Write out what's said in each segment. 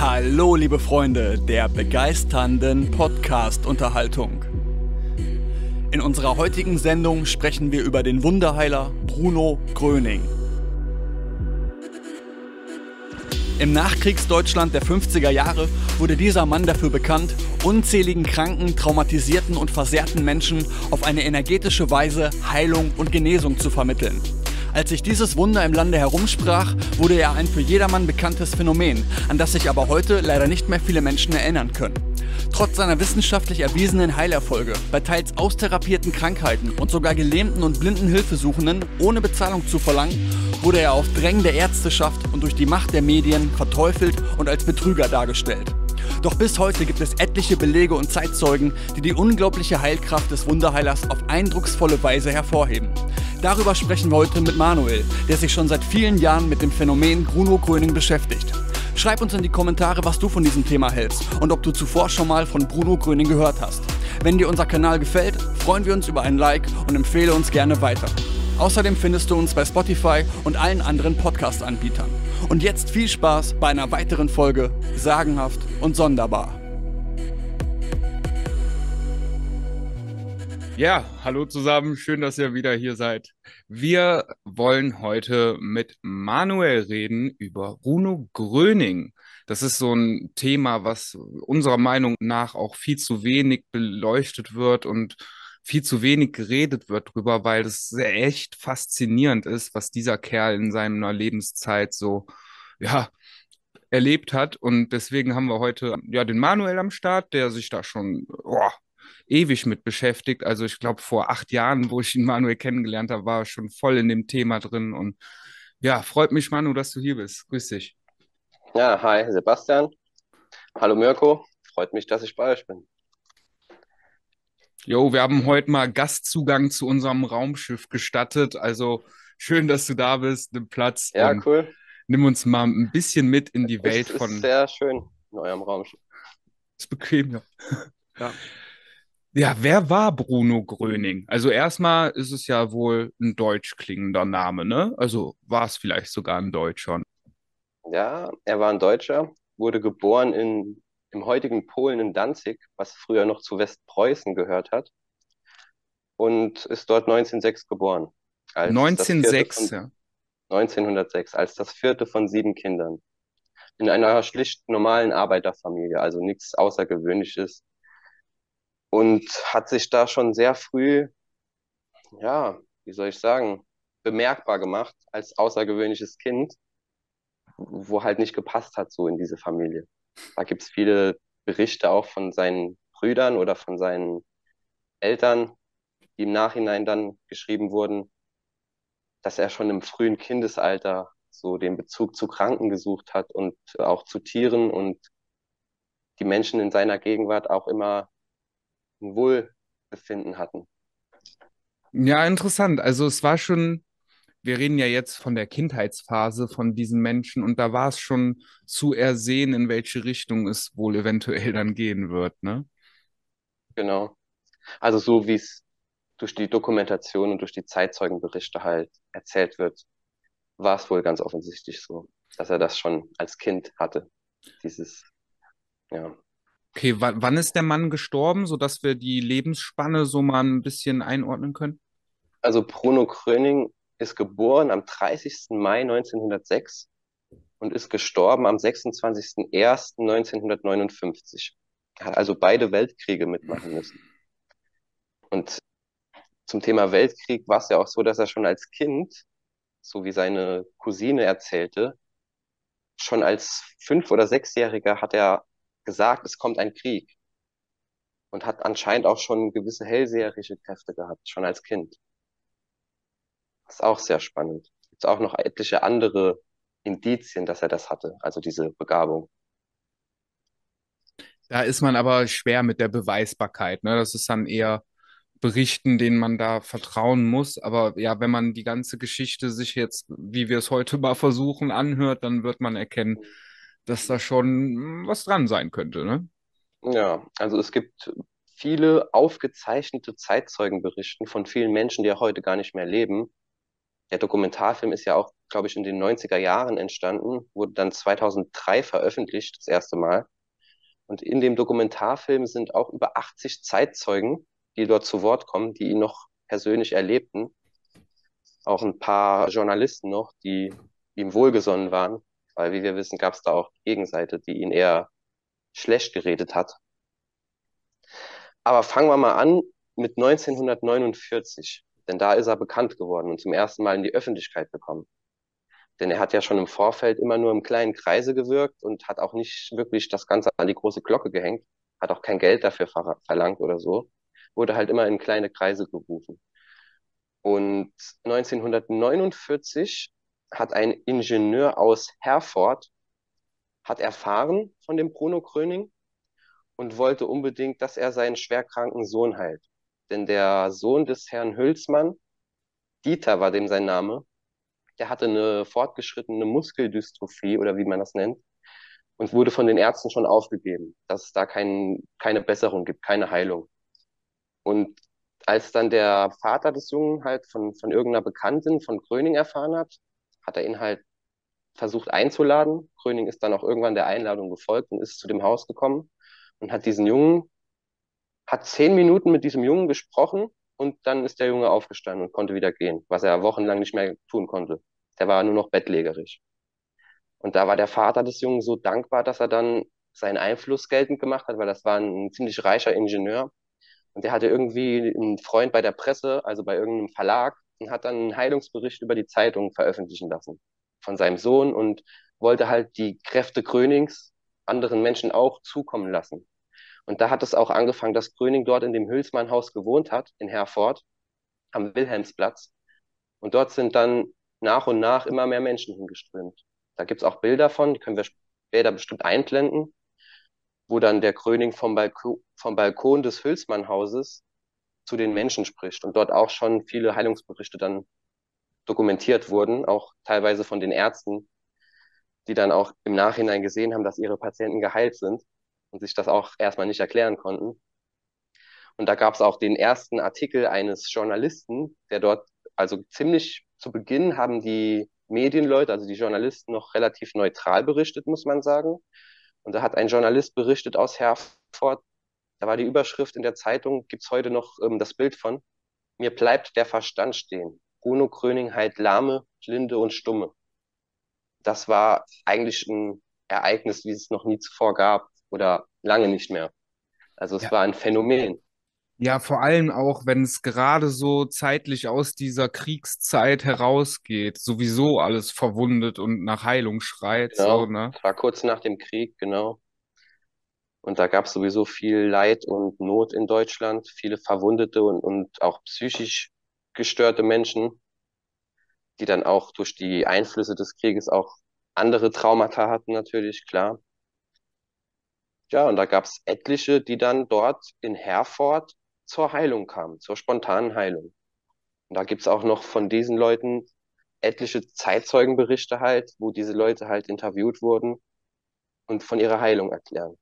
Hallo, liebe Freunde der begeisternden Podcast-Unterhaltung. In unserer heutigen Sendung sprechen wir über den Wunderheiler Bruno Gröning. Im Nachkriegsdeutschland der 50er Jahre wurde dieser Mann dafür bekannt, unzähligen kranken, traumatisierten und versehrten Menschen auf eine energetische Weise Heilung und Genesung zu vermitteln. Als sich dieses Wunder im Lande herumsprach, wurde er ein für jedermann bekanntes Phänomen, an das sich aber heute leider nicht mehr viele Menschen erinnern können. Trotz seiner wissenschaftlich erwiesenen Heilerfolge bei teils austherapierten Krankheiten und sogar gelähmten und blinden Hilfesuchenden ohne Bezahlung zu verlangen, wurde er auf Drängen der Ärzteschaft und durch die Macht der Medien verteufelt und als Betrüger dargestellt. Doch bis heute gibt es etliche Belege und Zeitzeugen, die die unglaubliche Heilkraft des Wunderheilers auf eindrucksvolle Weise hervorheben. Darüber sprechen wir heute mit Manuel, der sich schon seit vielen Jahren mit dem Phänomen Bruno Gröning beschäftigt. Schreib uns in die Kommentare, was du von diesem Thema hältst und ob du zuvor schon mal von Bruno Gröning gehört hast. Wenn dir unser Kanal gefällt, freuen wir uns über ein Like und empfehle uns gerne weiter. Außerdem findest du uns bei Spotify und allen anderen Podcast-Anbietern. Und jetzt viel Spaß bei einer weiteren Folge Sagenhaft und Sonderbar. Ja, hallo zusammen, schön, dass ihr wieder hier seid. Wir wollen heute mit Manuel reden über Bruno Gröning. Das ist so ein Thema, was unserer Meinung nach auch viel zu wenig beleuchtet wird und viel zu wenig geredet wird drüber, weil es echt faszinierend ist, was dieser Kerl in seiner Lebenszeit so, ja, erlebt hat. Und deswegen haben wir heute ja den Manuel am Start, der sich da schon oh, ewig mit beschäftigt. Also ich glaube, vor acht Jahren, wo ich ihn Manuel kennengelernt habe, war er schon voll in dem Thema drin. Und ja, freut mich, Manu, dass du hier bist. Grüß dich. Ja, hi, Sebastian. Hallo Mirko. Freut mich, dass ich bei euch bin. Jo, wir haben heute mal Gastzugang zu unserem Raumschiff gestattet. Also schön, dass du da bist, nimm Platz. Ja, cool. Nimm uns mal ein bisschen mit in die Welt es von. Ist sehr schön in eurem Raumschiff. Ist bequem, ja. ja. Ja, wer war Bruno Gröning? Also erstmal ist es ja wohl ein deutsch klingender Name, ne? Also war es vielleicht sogar ein Deutscher. Ja, er war ein Deutscher, wurde geboren in im heutigen Polen in Danzig, was früher noch zu Westpreußen gehört hat, und ist dort 1906 geboren. 1906, ja. 1906, als das vierte von sieben Kindern. In einer schlicht normalen Arbeiterfamilie, also nichts Außergewöhnliches. Und hat sich da schon sehr früh, ja, wie soll ich sagen, bemerkbar gemacht als außergewöhnliches Kind, wo halt nicht gepasst hat so in diese Familie. Da gibt es viele Berichte auch von seinen Brüdern oder von seinen Eltern, die im Nachhinein dann geschrieben wurden, dass er schon im frühen Kindesalter so den Bezug zu Kranken gesucht hat und auch zu Tieren und die Menschen in seiner Gegenwart auch immer ein Wohlbefinden hatten. Ja, interessant. Also es war schon wir reden ja jetzt von der Kindheitsphase von diesen Menschen und da war es schon zu ersehen, in welche Richtung es wohl eventuell dann gehen wird, ne? Genau. Also so wie es durch die Dokumentation und durch die Zeitzeugenberichte halt erzählt wird, war es wohl ganz offensichtlich so, dass er das schon als Kind hatte. Dieses, ja. Okay, wann ist der Mann gestorben, sodass wir die Lebensspanne so mal ein bisschen einordnen können? Also Bruno Kröning ist geboren am 30. Mai 1906 und ist gestorben am 26.01.1959. Hat also beide Weltkriege mitmachen müssen. Und zum Thema Weltkrieg war es ja auch so, dass er schon als Kind, so wie seine Cousine erzählte, schon als fünf- oder sechsjähriger hat er gesagt, es kommt ein Krieg. Und hat anscheinend auch schon gewisse hellseherische Kräfte gehabt, schon als Kind. Das ist auch sehr spannend. Gibt auch noch etliche andere Indizien, dass er das hatte, also diese Begabung. Da ist man aber schwer mit der Beweisbarkeit. Ne? Das ist dann eher Berichten, denen man da vertrauen muss. Aber ja, wenn man die ganze Geschichte sich jetzt, wie wir es heute mal versuchen, anhört, dann wird man erkennen, dass da schon was dran sein könnte. Ne? Ja, also es gibt viele aufgezeichnete Zeitzeugenberichten von vielen Menschen, die ja heute gar nicht mehr leben, Der Dokumentarfilm ist ja auch, glaube ich, in den 90er Jahren entstanden, wurde dann 2003 veröffentlicht, das erste Mal. Und in dem Dokumentarfilm sind auch über 80 Zeitzeugen, die dort zu Wort kommen, die ihn noch persönlich erlebten. Auch ein paar Journalisten noch, die ihm wohlgesonnen waren, weil wie wir wissen, gab es da auch Gegenseite, die ihn eher schlecht geredet hat. Aber fangen wir mal an mit 1949, denn da ist er bekannt geworden und zum ersten Mal in die Öffentlichkeit gekommen. Denn er hat ja schon im Vorfeld immer nur im kleinen Kreise gewirkt und hat auch nicht wirklich das Ganze an die große Glocke gehängt, hat auch kein Geld dafür ver verlangt oder so, wurde halt immer in kleine Kreise gerufen. Und 1949 hat ein Ingenieur aus Herford hat erfahren von dem Bruno Gröning und wollte unbedingt, dass er seinen schwerkranken Sohn heilt. Denn der Sohn des Herrn Hülsmann, Dieter war dem sein Name, der hatte eine fortgeschrittene Muskeldystrophie oder wie man das nennt und wurde von den Ärzten schon aufgegeben, dass es da kein, keine Besserung gibt, keine Heilung. Und als dann der Vater des Jungen halt von, von irgendeiner Bekannten von Gröning erfahren hat, hat er ihn halt versucht einzuladen. Gröning ist dann auch irgendwann der Einladung gefolgt und ist zu dem Haus gekommen und hat diesen Jungen, hat zehn Minuten mit diesem Jungen gesprochen und dann ist der Junge aufgestanden und konnte wieder gehen, was er wochenlang nicht mehr tun konnte. Der war nur noch bettlägerig. Und da war der Vater des Jungen so dankbar, dass er dann seinen Einfluss geltend gemacht hat, weil das war ein ziemlich reicher Ingenieur. Und der hatte irgendwie einen Freund bei der Presse, also bei irgendeinem Verlag, und hat dann einen Heilungsbericht über die Zeitung veröffentlichen lassen von seinem Sohn und wollte halt die Kräfte Grönings anderen Menschen auch zukommen lassen. Und da hat es auch angefangen, dass Gröning dort in dem Hülsmann-Haus gewohnt hat, in Herford, am Wilhelmsplatz. Und dort sind dann nach und nach immer mehr Menschen hingeströmt. Da gibt's auch Bilder von, die können wir später bestimmt einblenden, wo dann der Gröning vom, Balko vom Balkon des Hülsmann-Hauses zu den Menschen spricht und dort auch schon viele Heilungsberichte dann dokumentiert wurden, auch teilweise von den Ärzten, die dann auch im Nachhinein gesehen haben, dass ihre Patienten geheilt sind und sich das auch erstmal nicht erklären konnten. Und da gab es auch den ersten Artikel eines Journalisten, der dort, also ziemlich zu Beginn haben die Medienleute, also die Journalisten, noch relativ neutral berichtet, muss man sagen. Und da hat ein Journalist berichtet aus Herford, da war die Überschrift in der Zeitung, gibt's heute noch ähm, das Bild von, mir bleibt der Verstand stehen. Bruno Kröning heilt Lahme, Blinde und Stumme das war eigentlich ein Ereignis, wie es noch nie zuvor gab oder lange nicht mehr. Also es ja. war ein Phänomen. Ja, vor allem auch, wenn es gerade so zeitlich aus dieser Kriegszeit herausgeht, sowieso alles verwundet und nach Heilung schreit. Genau, so, ne? war kurz nach dem Krieg, genau. Und da gab es sowieso viel Leid und Not in Deutschland, viele Verwundete und, und auch psychisch gestörte Menschen die dann auch durch die Einflüsse des Krieges auch andere Traumata hatten natürlich, klar. Ja, und da gab es etliche, die dann dort in Herford zur Heilung kamen, zur spontanen Heilung. Und da gibt's auch noch von diesen Leuten etliche Zeitzeugenberichte halt, wo diese Leute halt interviewt wurden und von ihrer Heilung erklären.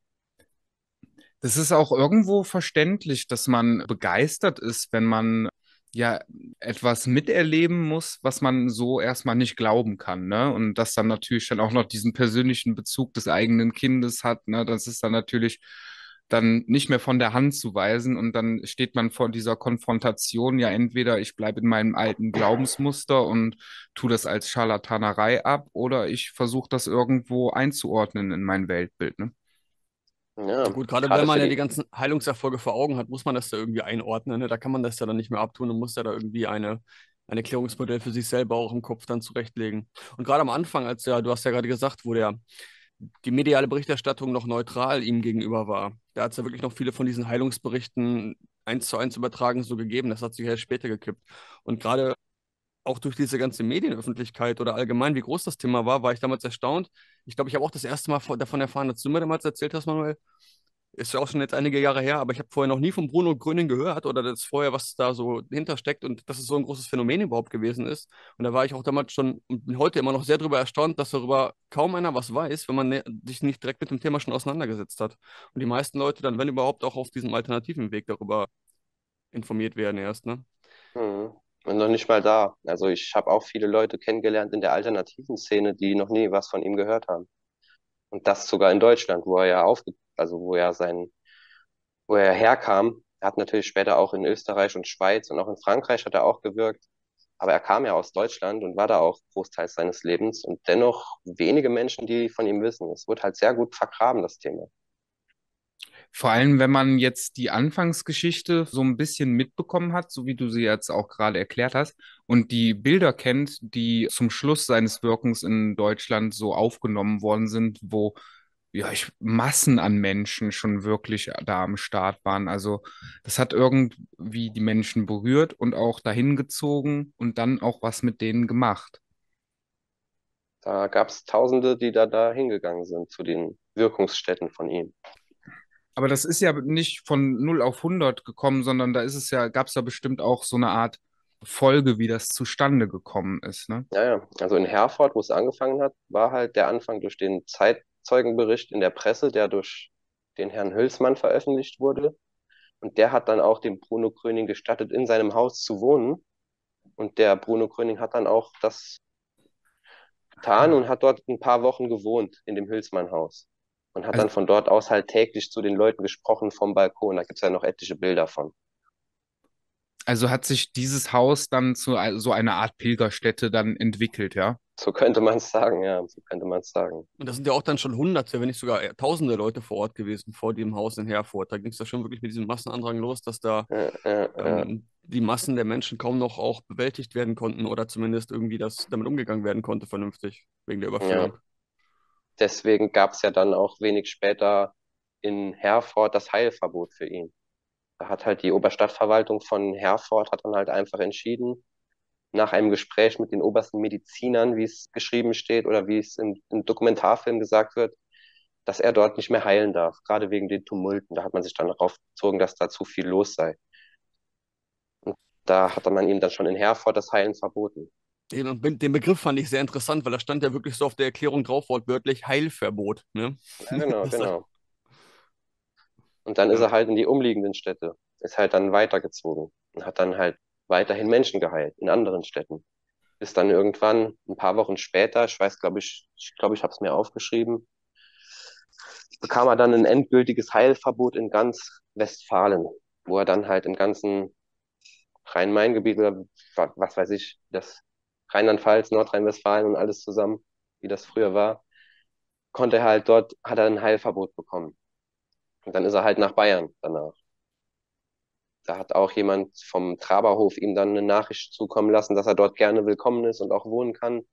Das ist auch irgendwo verständlich, dass man begeistert ist, wenn man ja etwas miterleben muss, was man so erstmal nicht glauben kann, ne? Und das dann natürlich dann auch noch diesen persönlichen Bezug des eigenen Kindes hat, ne? Das ist dann natürlich dann nicht mehr von der Hand zu weisen und dann steht man vor dieser Konfrontation, ja entweder ich bleibe in meinem alten Glaubensmuster und tue das als Scharlatanerei ab oder ich versuche das irgendwo einzuordnen in mein Weltbild, ne? Ja, gut, gerade wenn man ja die ganzen Heilungserfolge vor Augen hat, muss man das da irgendwie einordnen. Ne? Da kann man das ja dann nicht mehr abtun und muss ja da irgendwie eine, ein Erklärungsmodell für sich selber auch im Kopf dann zurechtlegen. Und gerade am Anfang, als ja, du hast ja gerade gesagt, wo der die mediale Berichterstattung noch neutral ihm gegenüber war, da hat es ja wirklich noch viele von diesen Heilungsberichten eins zu eins übertragen so gegeben. Das hat sich ja später gekippt. Und gerade auch durch diese ganze Medienöffentlichkeit oder allgemein, wie groß das Thema war, war ich damals erstaunt. Ich glaube, ich habe auch das erste Mal davon erfahren, dass du mir damals erzählt hast, Manuel. Ist ja auch schon jetzt einige Jahre her, aber ich habe vorher noch nie von Bruno Gröning gehört oder das vorher, was da so hintersteckt und dass es so ein großes Phänomen überhaupt gewesen ist. Und da war ich auch damals schon und bin heute immer noch sehr darüber erstaunt, dass darüber kaum einer was weiß, wenn man ne, sich nicht direkt mit dem Thema schon auseinandergesetzt hat. Und die meisten Leute dann, wenn überhaupt, auch auf diesem alternativen Weg darüber informiert werden erst, ne? Mhm. Und noch nicht mal da. Also ich habe auch viele Leute kennengelernt in der alternativen Szene, die noch nie was von ihm gehört haben. Und das sogar in Deutschland, wo er ja aufge, also wo er sein, wo er herkam. Er hat natürlich später auch in Österreich und Schweiz und auch in Frankreich hat er auch gewirkt. Aber er kam ja aus Deutschland und war da auch großteils seines Lebens und dennoch wenige Menschen, die von ihm wissen. Es wird halt sehr gut vergraben, das Thema. Vor allem, wenn man jetzt die Anfangsgeschichte so ein bisschen mitbekommen hat, so wie du sie jetzt auch gerade erklärt hast, und die Bilder kennt, die zum Schluss seines Wirkens in Deutschland so aufgenommen worden sind, wo ja, ich, Massen an Menschen schon wirklich da am Start waren. Also das hat irgendwie die Menschen berührt und auch dahin gezogen und dann auch was mit denen gemacht. Da gab es Tausende, die da, da hingegangen sind zu den Wirkungsstätten von ihm. Aber das ist ja nicht von 0 auf 100 gekommen, sondern da ist es ja, gab es ja bestimmt auch so eine Art Folge, wie das zustande gekommen ist, ne? Ja, ja. Also in Herford, wo es angefangen hat, war halt der Anfang durch den Zeitzeugenbericht in der Presse, der durch den Herrn Hülsmann veröffentlicht wurde. Und der hat dann auch dem Bruno Gröning gestattet, in seinem Haus zu wohnen. Und der Bruno Gröning hat dann auch das getan und hat dort ein paar Wochen gewohnt in dem Hülsmann-Haus und hat Also, dann von dort aus halt täglich zu den Leuten gesprochen vom Balkon. Da gibt's ja noch etliche Bilder von. also hat sich dieses Haus dann zu so einer Art Pilgerstätte dann entwickelt, ja? So könnte man es sagen, ja, so könnte man es sagen. Und da sind ja auch dann schon hunderte, wenn nicht sogar tausende Leute vor Ort gewesen, vor dem Haus in Herford. Da ging es ja schon wirklich mit diesem Massenandrang los, dass da Ja, ja, ja. ähm, die Massen der Menschen kaum noch auch bewältigt werden konnten oder zumindest irgendwie das damit umgegangen werden konnte, vernünftig, wegen der Ja. Überfüllung. Deswegen gab's ja dann auch wenig später in Herford das Heilverbot für ihn. Da hat halt die Oberstadtverwaltung von Herford hat dann halt einfach entschieden, nach einem Gespräch mit den obersten Medizinern, wie es geschrieben steht oder wie es im, im Dokumentarfilm gesagt wird, dass er dort nicht mehr heilen darf, gerade wegen den Tumulten. Da hat man sich dann darauf bezogen, dass da zu viel los sei. Und da hatte man ihm dann schon in Herford das Heilen verboten. Den, den Begriff fand ich sehr interessant, weil da stand ja wirklich so auf der Erklärung drauf, wortwörtlich Heilverbot. Ne? Ja, genau, genau. Und dann ist er halt in die umliegenden Städte, ist halt dann weitergezogen und hat dann halt weiterhin Menschen geheilt in anderen Städten. Bis dann irgendwann, ein paar Wochen später, ich weiß, glaube ich, ich glaube, ich habe es mir aufgeschrieben, bekam er dann ein endgültiges Heilverbot in ganz Westfalen, wo er dann halt im ganzen Rhein-Main-Gebiet oder wa- was weiß ich, das Rheinland-Pfalz, Nordrhein-Westfalen und alles zusammen, wie das früher war, konnte er halt dort, hat er ein Heilverbot bekommen. Und dann ist er halt nach Bayern danach. Da hat auch jemand vom Traberhof ihm dann eine Nachricht zukommen lassen, dass er dort gerne willkommen ist und auch wohnen kann.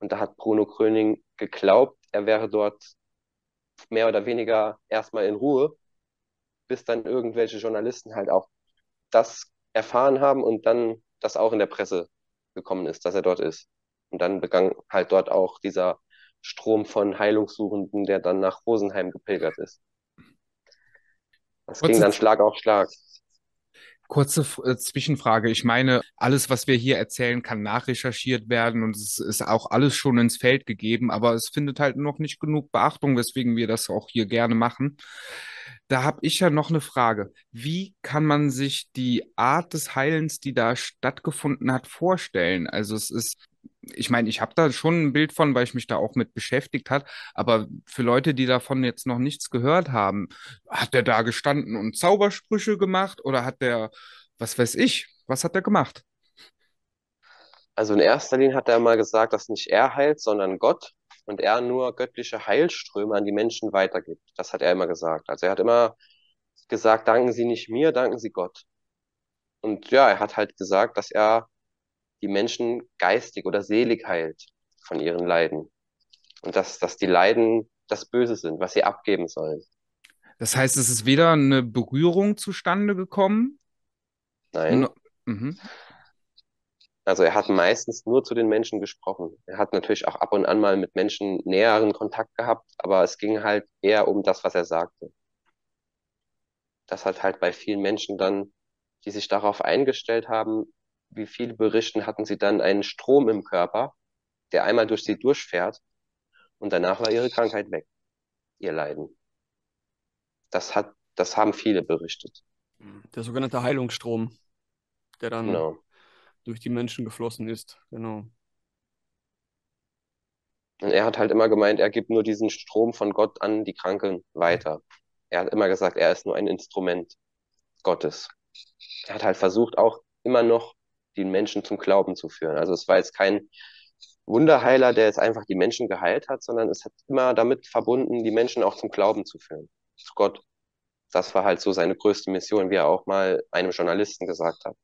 Und da hat Bruno Gröning geglaubt, er wäre dort mehr oder weniger erstmal in Ruhe, bis dann irgendwelche Journalisten halt auch das erfahren haben und dann das auch in der Presse gekommen ist, dass er dort ist. Und dann begann halt dort auch dieser Strom von Heilungssuchenden, der dann nach Rosenheim gepilgert ist. Das ging Kurze dann Schlag auf Schlag. Kurze äh, Zwischenfrage. Ich meine, alles, was wir hier erzählen, kann nachrecherchiert werden und es ist auch alles schon ins Feld gegeben, aber es findet halt noch nicht genug Beachtung, weswegen wir das auch hier gerne machen. Da habe ich ja noch eine Frage. Wie kann man sich die Art des Heilens, die da stattgefunden hat, vorstellen? Also es ist, ich meine, ich habe da schon ein Bild von, weil ich mich da auch mit beschäftigt hat, aber für Leute, die davon jetzt noch nichts gehört haben, hat der da gestanden und Zaubersprüche gemacht oder hat der, was weiß ich, was hat der gemacht? Also in erster Linie hat er mal gesagt, dass nicht er heilt, sondern Gott und er nur göttliche Heilströme an die Menschen weitergibt. Das hat er immer gesagt. Also er hat immer gesagt, danken Sie nicht mir, danken Sie Gott. Und ja, er hat halt gesagt, dass er die Menschen geistig oder selig heilt von ihren Leiden. Und dass, dass die Leiden das Böse sind, was sie abgeben sollen. Das heißt, es ist weder eine Berührung zustande gekommen, Nein. no- mhm. Also er hat meistens nur zu den Menschen gesprochen. Er hat natürlich auch ab und an mal mit Menschen näheren Kontakt gehabt, aber es ging halt eher um das, was er sagte. Das hat halt bei vielen Menschen dann, die sich darauf eingestellt haben, wie viele berichten, hatten sie dann einen Strom im Körper, der einmal durch sie durchfährt und danach war ihre Krankheit weg, ihr Leiden. Das hat, das haben viele berichtet. Der sogenannte Heilungsstrom, der dann Genau. durch die Menschen geflossen ist. Genau. Und er hat halt immer gemeint, er gibt nur diesen Strom von Gott an die Kranken weiter. Er hat immer gesagt, er ist nur ein Instrument Gottes. Er hat halt versucht, auch immer noch die Menschen zum Glauben zu führen. Also es war jetzt kein Wunderheiler, der jetzt einfach die Menschen geheilt hat, sondern es hat immer damit verbunden, die Menschen auch zum Glauben zu führen, zu Gott. Das war halt so seine größte Mission, wie er auch mal einem Journalisten gesagt hat.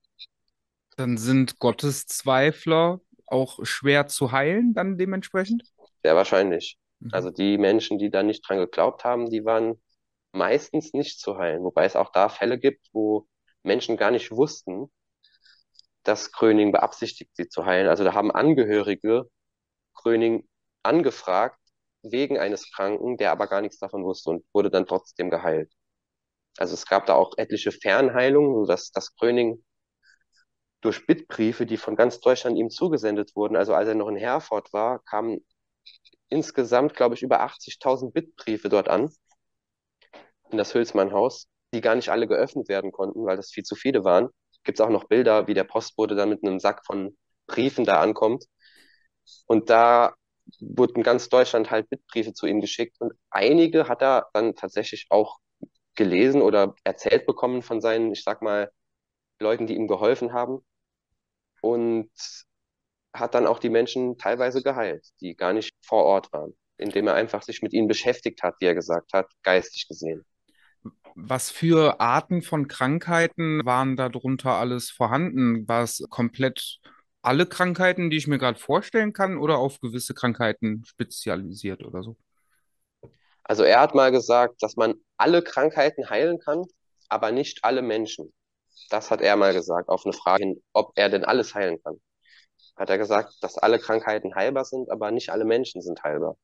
Dann sind Gotteszweifler auch schwer zu heilen, dann dementsprechend? Sehr wahrscheinlich. Mhm. Also die Menschen, die da nicht dran geglaubt haben, die waren meistens nicht zu heilen. Wobei es auch da Fälle gibt, wo Menschen gar nicht wussten, dass Gröning beabsichtigt, sie zu heilen. Also da haben Angehörige Gröning angefragt wegen eines Kranken, der aber gar nichts davon wusste und wurde dann trotzdem geheilt. Also es gab da auch etliche Fernheilungen, sodass das Gröning durch Bittbriefe, die von ganz Deutschland ihm zugesendet wurden, also als er noch in Herford war, kamen insgesamt, glaube ich, über 80.000 Bittbriefe dort an, in das Hülsmann-Haus, die gar nicht alle geöffnet werden konnten, weil das viel zu viele waren. Gibt es auch noch Bilder, wie der Postbote dann mit einem Sack von Briefen da ankommt. Und da wurden ganz Deutschland halt Bittbriefe zu ihm geschickt und einige hat er dann tatsächlich auch gelesen oder erzählt bekommen von seinen, ich sag mal, Leuten, die ihm geholfen haben und hat dann auch die Menschen teilweise geheilt, die gar nicht vor Ort waren, indem er einfach sich mit ihnen beschäftigt hat, wie er gesagt hat, geistig gesehen. Was für Arten von Krankheiten waren darunter alles vorhanden? War es komplett alle Krankheiten, die ich mir gerade vorstellen kann, oder auf gewisse Krankheiten spezialisiert oder so? Also er hat mal gesagt, dass man alle Krankheiten heilen kann, aber nicht alle Menschen. Das hat er mal gesagt, auf eine Frage, ob er denn alles heilen kann. Hat er gesagt, dass alle Krankheiten heilbar sind, aber nicht alle Menschen sind heilbar.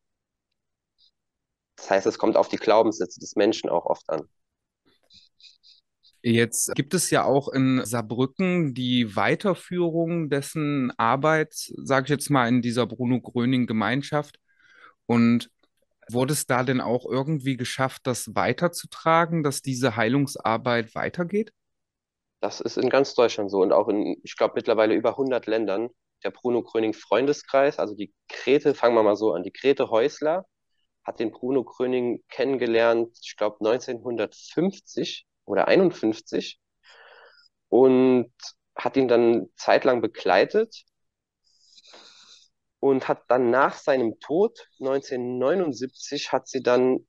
Das heißt, es kommt auf die Glaubenssätze des Menschen auch oft an. Jetzt gibt es ja auch in Saarbrücken die Weiterführung dessen Arbeit, sage ich jetzt mal, in dieser Bruno Gröning Gemeinschaft. Und wurde es da denn auch irgendwie geschafft, das weiterzutragen, dass diese Heilungsarbeit weitergeht? Das ist in ganz Deutschland so und auch in, ich glaube, mittlerweile über 100 Ländern. Der Bruno Gröning Freundeskreis, also die Grete, fangen wir mal so an, die Grete Häusler hat den Bruno Gröning kennengelernt, ich glaube 1950 oder 51 und hat ihn dann zeitlang begleitet und hat dann nach seinem Tod 1979 hat sie dann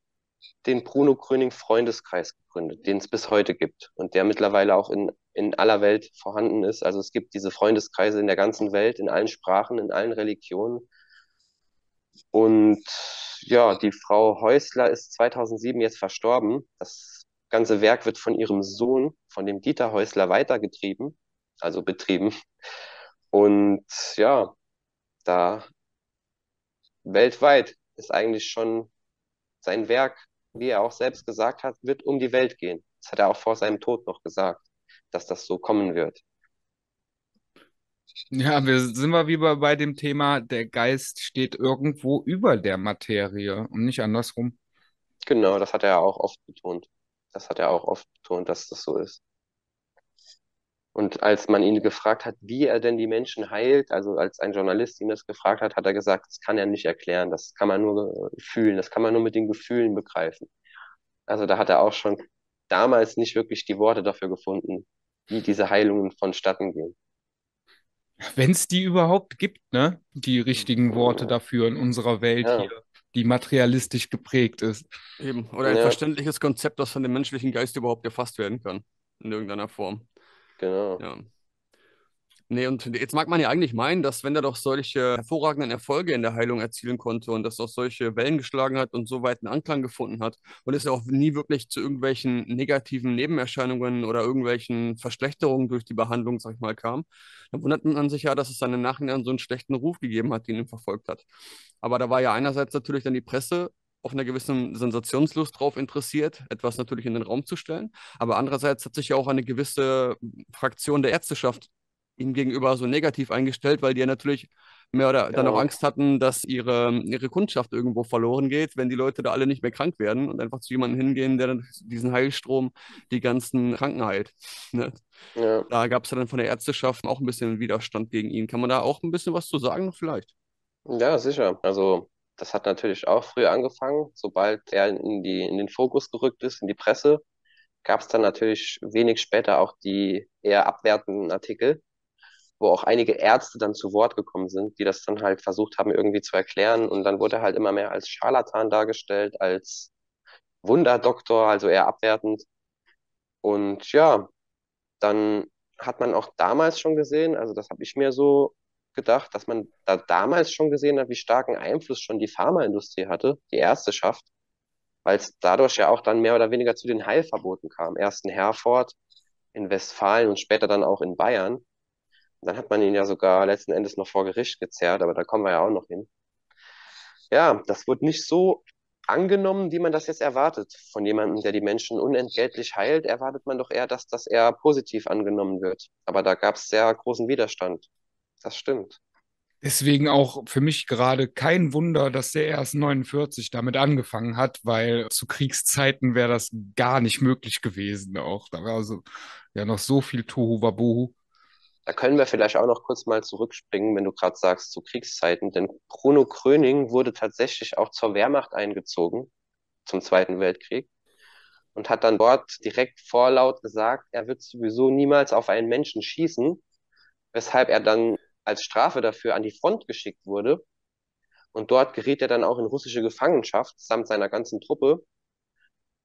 den Bruno Gröning Freundeskreis gegründet, den es bis heute gibt und der mittlerweile auch in, in aller Welt vorhanden ist. Also es gibt diese Freundeskreise in der ganzen Welt, in allen Sprachen, in allen Religionen. Und ja, die Frau Häusler ist 2007 jetzt verstorben. Das ganze Werk wird von ihrem Sohn, von dem Dieter Häusler, weitergetrieben, also betrieben. Und ja, da weltweit ist eigentlich schon sein Werk, wie er auch selbst gesagt hat, wird um die Welt gehen. Das hat er auch vor seinem Tod noch gesagt, dass das so kommen wird. Ja, wir sind mal wieder bei dem Thema, der Geist steht irgendwo über der Materie und nicht andersrum. Genau, das hat er auch oft betont. Das hat er auch oft betont, dass das so ist. Und als man ihn gefragt hat, wie er denn die Menschen heilt, also als ein Journalist ihn das gefragt hat, hat er gesagt, das kann er nicht erklären, das kann man nur fühlen, das kann man nur mit den Gefühlen begreifen. Also da hat er auch schon damals nicht wirklich die Worte dafür gefunden, wie diese Heilungen vonstatten gehen. Wenn es die überhaupt gibt, ne? Die richtigen Worte dafür in unserer Welt ja. hier, die materialistisch geprägt ist. Eben. Oder ein ja. verständliches Konzept, das von dem menschlichen Geist überhaupt erfasst werden kann. In irgendeiner Form. Genau. Ja. Nee, und jetzt mag man ja eigentlich meinen, dass wenn er doch solche hervorragenden Erfolge in der Heilung erzielen konnte und dass auch solche Wellen geschlagen hat und so weit einen Anklang gefunden hat und es ja auch nie wirklich zu irgendwelchen negativen Nebenerscheinungen oder irgendwelchen Verschlechterungen durch die Behandlung, sag ich mal, kam, dann wundert man sich ja, dass es dann im Nachhinein so einen schlechten Ruf gegeben hat, den ihn verfolgt hat. Aber da war ja einerseits natürlich dann die Presse auf einer gewissen Sensationslust drauf interessiert, etwas natürlich in den Raum zu stellen. Aber andererseits hat sich ja auch eine gewisse Fraktion der Ärzteschaft ihm gegenüber so negativ eingestellt, weil die ja natürlich mehr oder dann auch. Angst hatten, dass ihre, ihre Kundschaft irgendwo verloren geht, wenn die Leute da alle nicht mehr krank werden und einfach zu jemandem hingehen, der dann diesen Heilstrom die ganzen Kranken heilt. Ne? Ja. Da gab es dann von der Ärzteschaft auch ein bisschen Widerstand gegen ihn. Kann man da auch ein bisschen was zu sagen, vielleicht? Ja, sicher. Also das hat natürlich auch früh angefangen. Sobald er in die, in den Fokus gerückt ist, in die Presse, gab es dann natürlich wenig später auch die eher abwertenden Artikel, wo auch einige Ärzte dann zu Wort gekommen sind, die das dann halt versucht haben irgendwie zu erklären. Und dann wurde er halt immer mehr als Scharlatan dargestellt, als Wunderdoktor, also eher abwertend. Und ja, dann hat man auch damals schon gesehen, also das habe ich mir so gedacht, dass man da damals schon gesehen hat, wie starken Einfluss schon die Pharmaindustrie hatte, die Ärzteschaft, weil es dadurch ja auch dann mehr oder weniger zu den Heilverboten kam. Erst in Herford, in Westfalen und später dann auch in Bayern. Dann hat man ihn ja sogar letzten Endes noch vor Gericht gezerrt, aber da kommen wir ja auch noch hin. Ja, das wurde nicht so angenommen, wie man das jetzt erwartet. Von jemandem, der die Menschen unentgeltlich heilt, erwartet man doch eher, dass das eher positiv angenommen wird. Aber da gab es sehr großen Widerstand. Das stimmt. Deswegen auch für mich gerade kein Wunder, dass der erst 49 damit angefangen hat, weil zu Kriegszeiten wäre das gar nicht möglich gewesen auch. Da war also ja noch so viel Tohu Wabohu. Da können wir vielleicht auch noch kurz mal zurückspringen, wenn du gerade sagst, zu Kriegszeiten. Denn Bruno Kröning wurde tatsächlich auch zur Wehrmacht eingezogen, zum Zweiten Weltkrieg, und hat dann dort direkt vorlaut gesagt, er wird sowieso niemals auf einen Menschen schießen, weshalb er dann als Strafe dafür an die Front geschickt wurde. Und dort geriet er dann auch in russische Gefangenschaft samt seiner ganzen Truppe,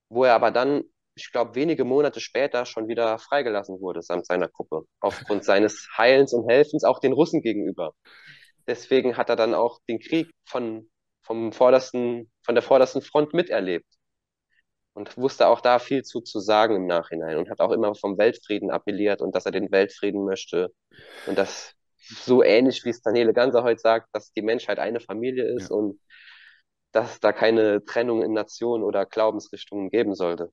wo er aber dann, ich glaube, wenige Monate später schon wieder freigelassen wurde samt seiner Gruppe, aufgrund seines Heilens und Helfens auch den Russen gegenüber. Deswegen hat er dann auch den Krieg von, vom vordersten, von der vordersten Front miterlebt und wusste auch da viel zu, zu sagen im Nachhinein und hat auch immer vom Weltfrieden appelliert und dass er den Weltfrieden möchte und das so ähnlich wie es Daniele Ganser heute sagt, dass die Menschheit eine Familie ist Ja. und dass es da keine Trennung in Nationen oder Glaubensrichtungen geben sollte.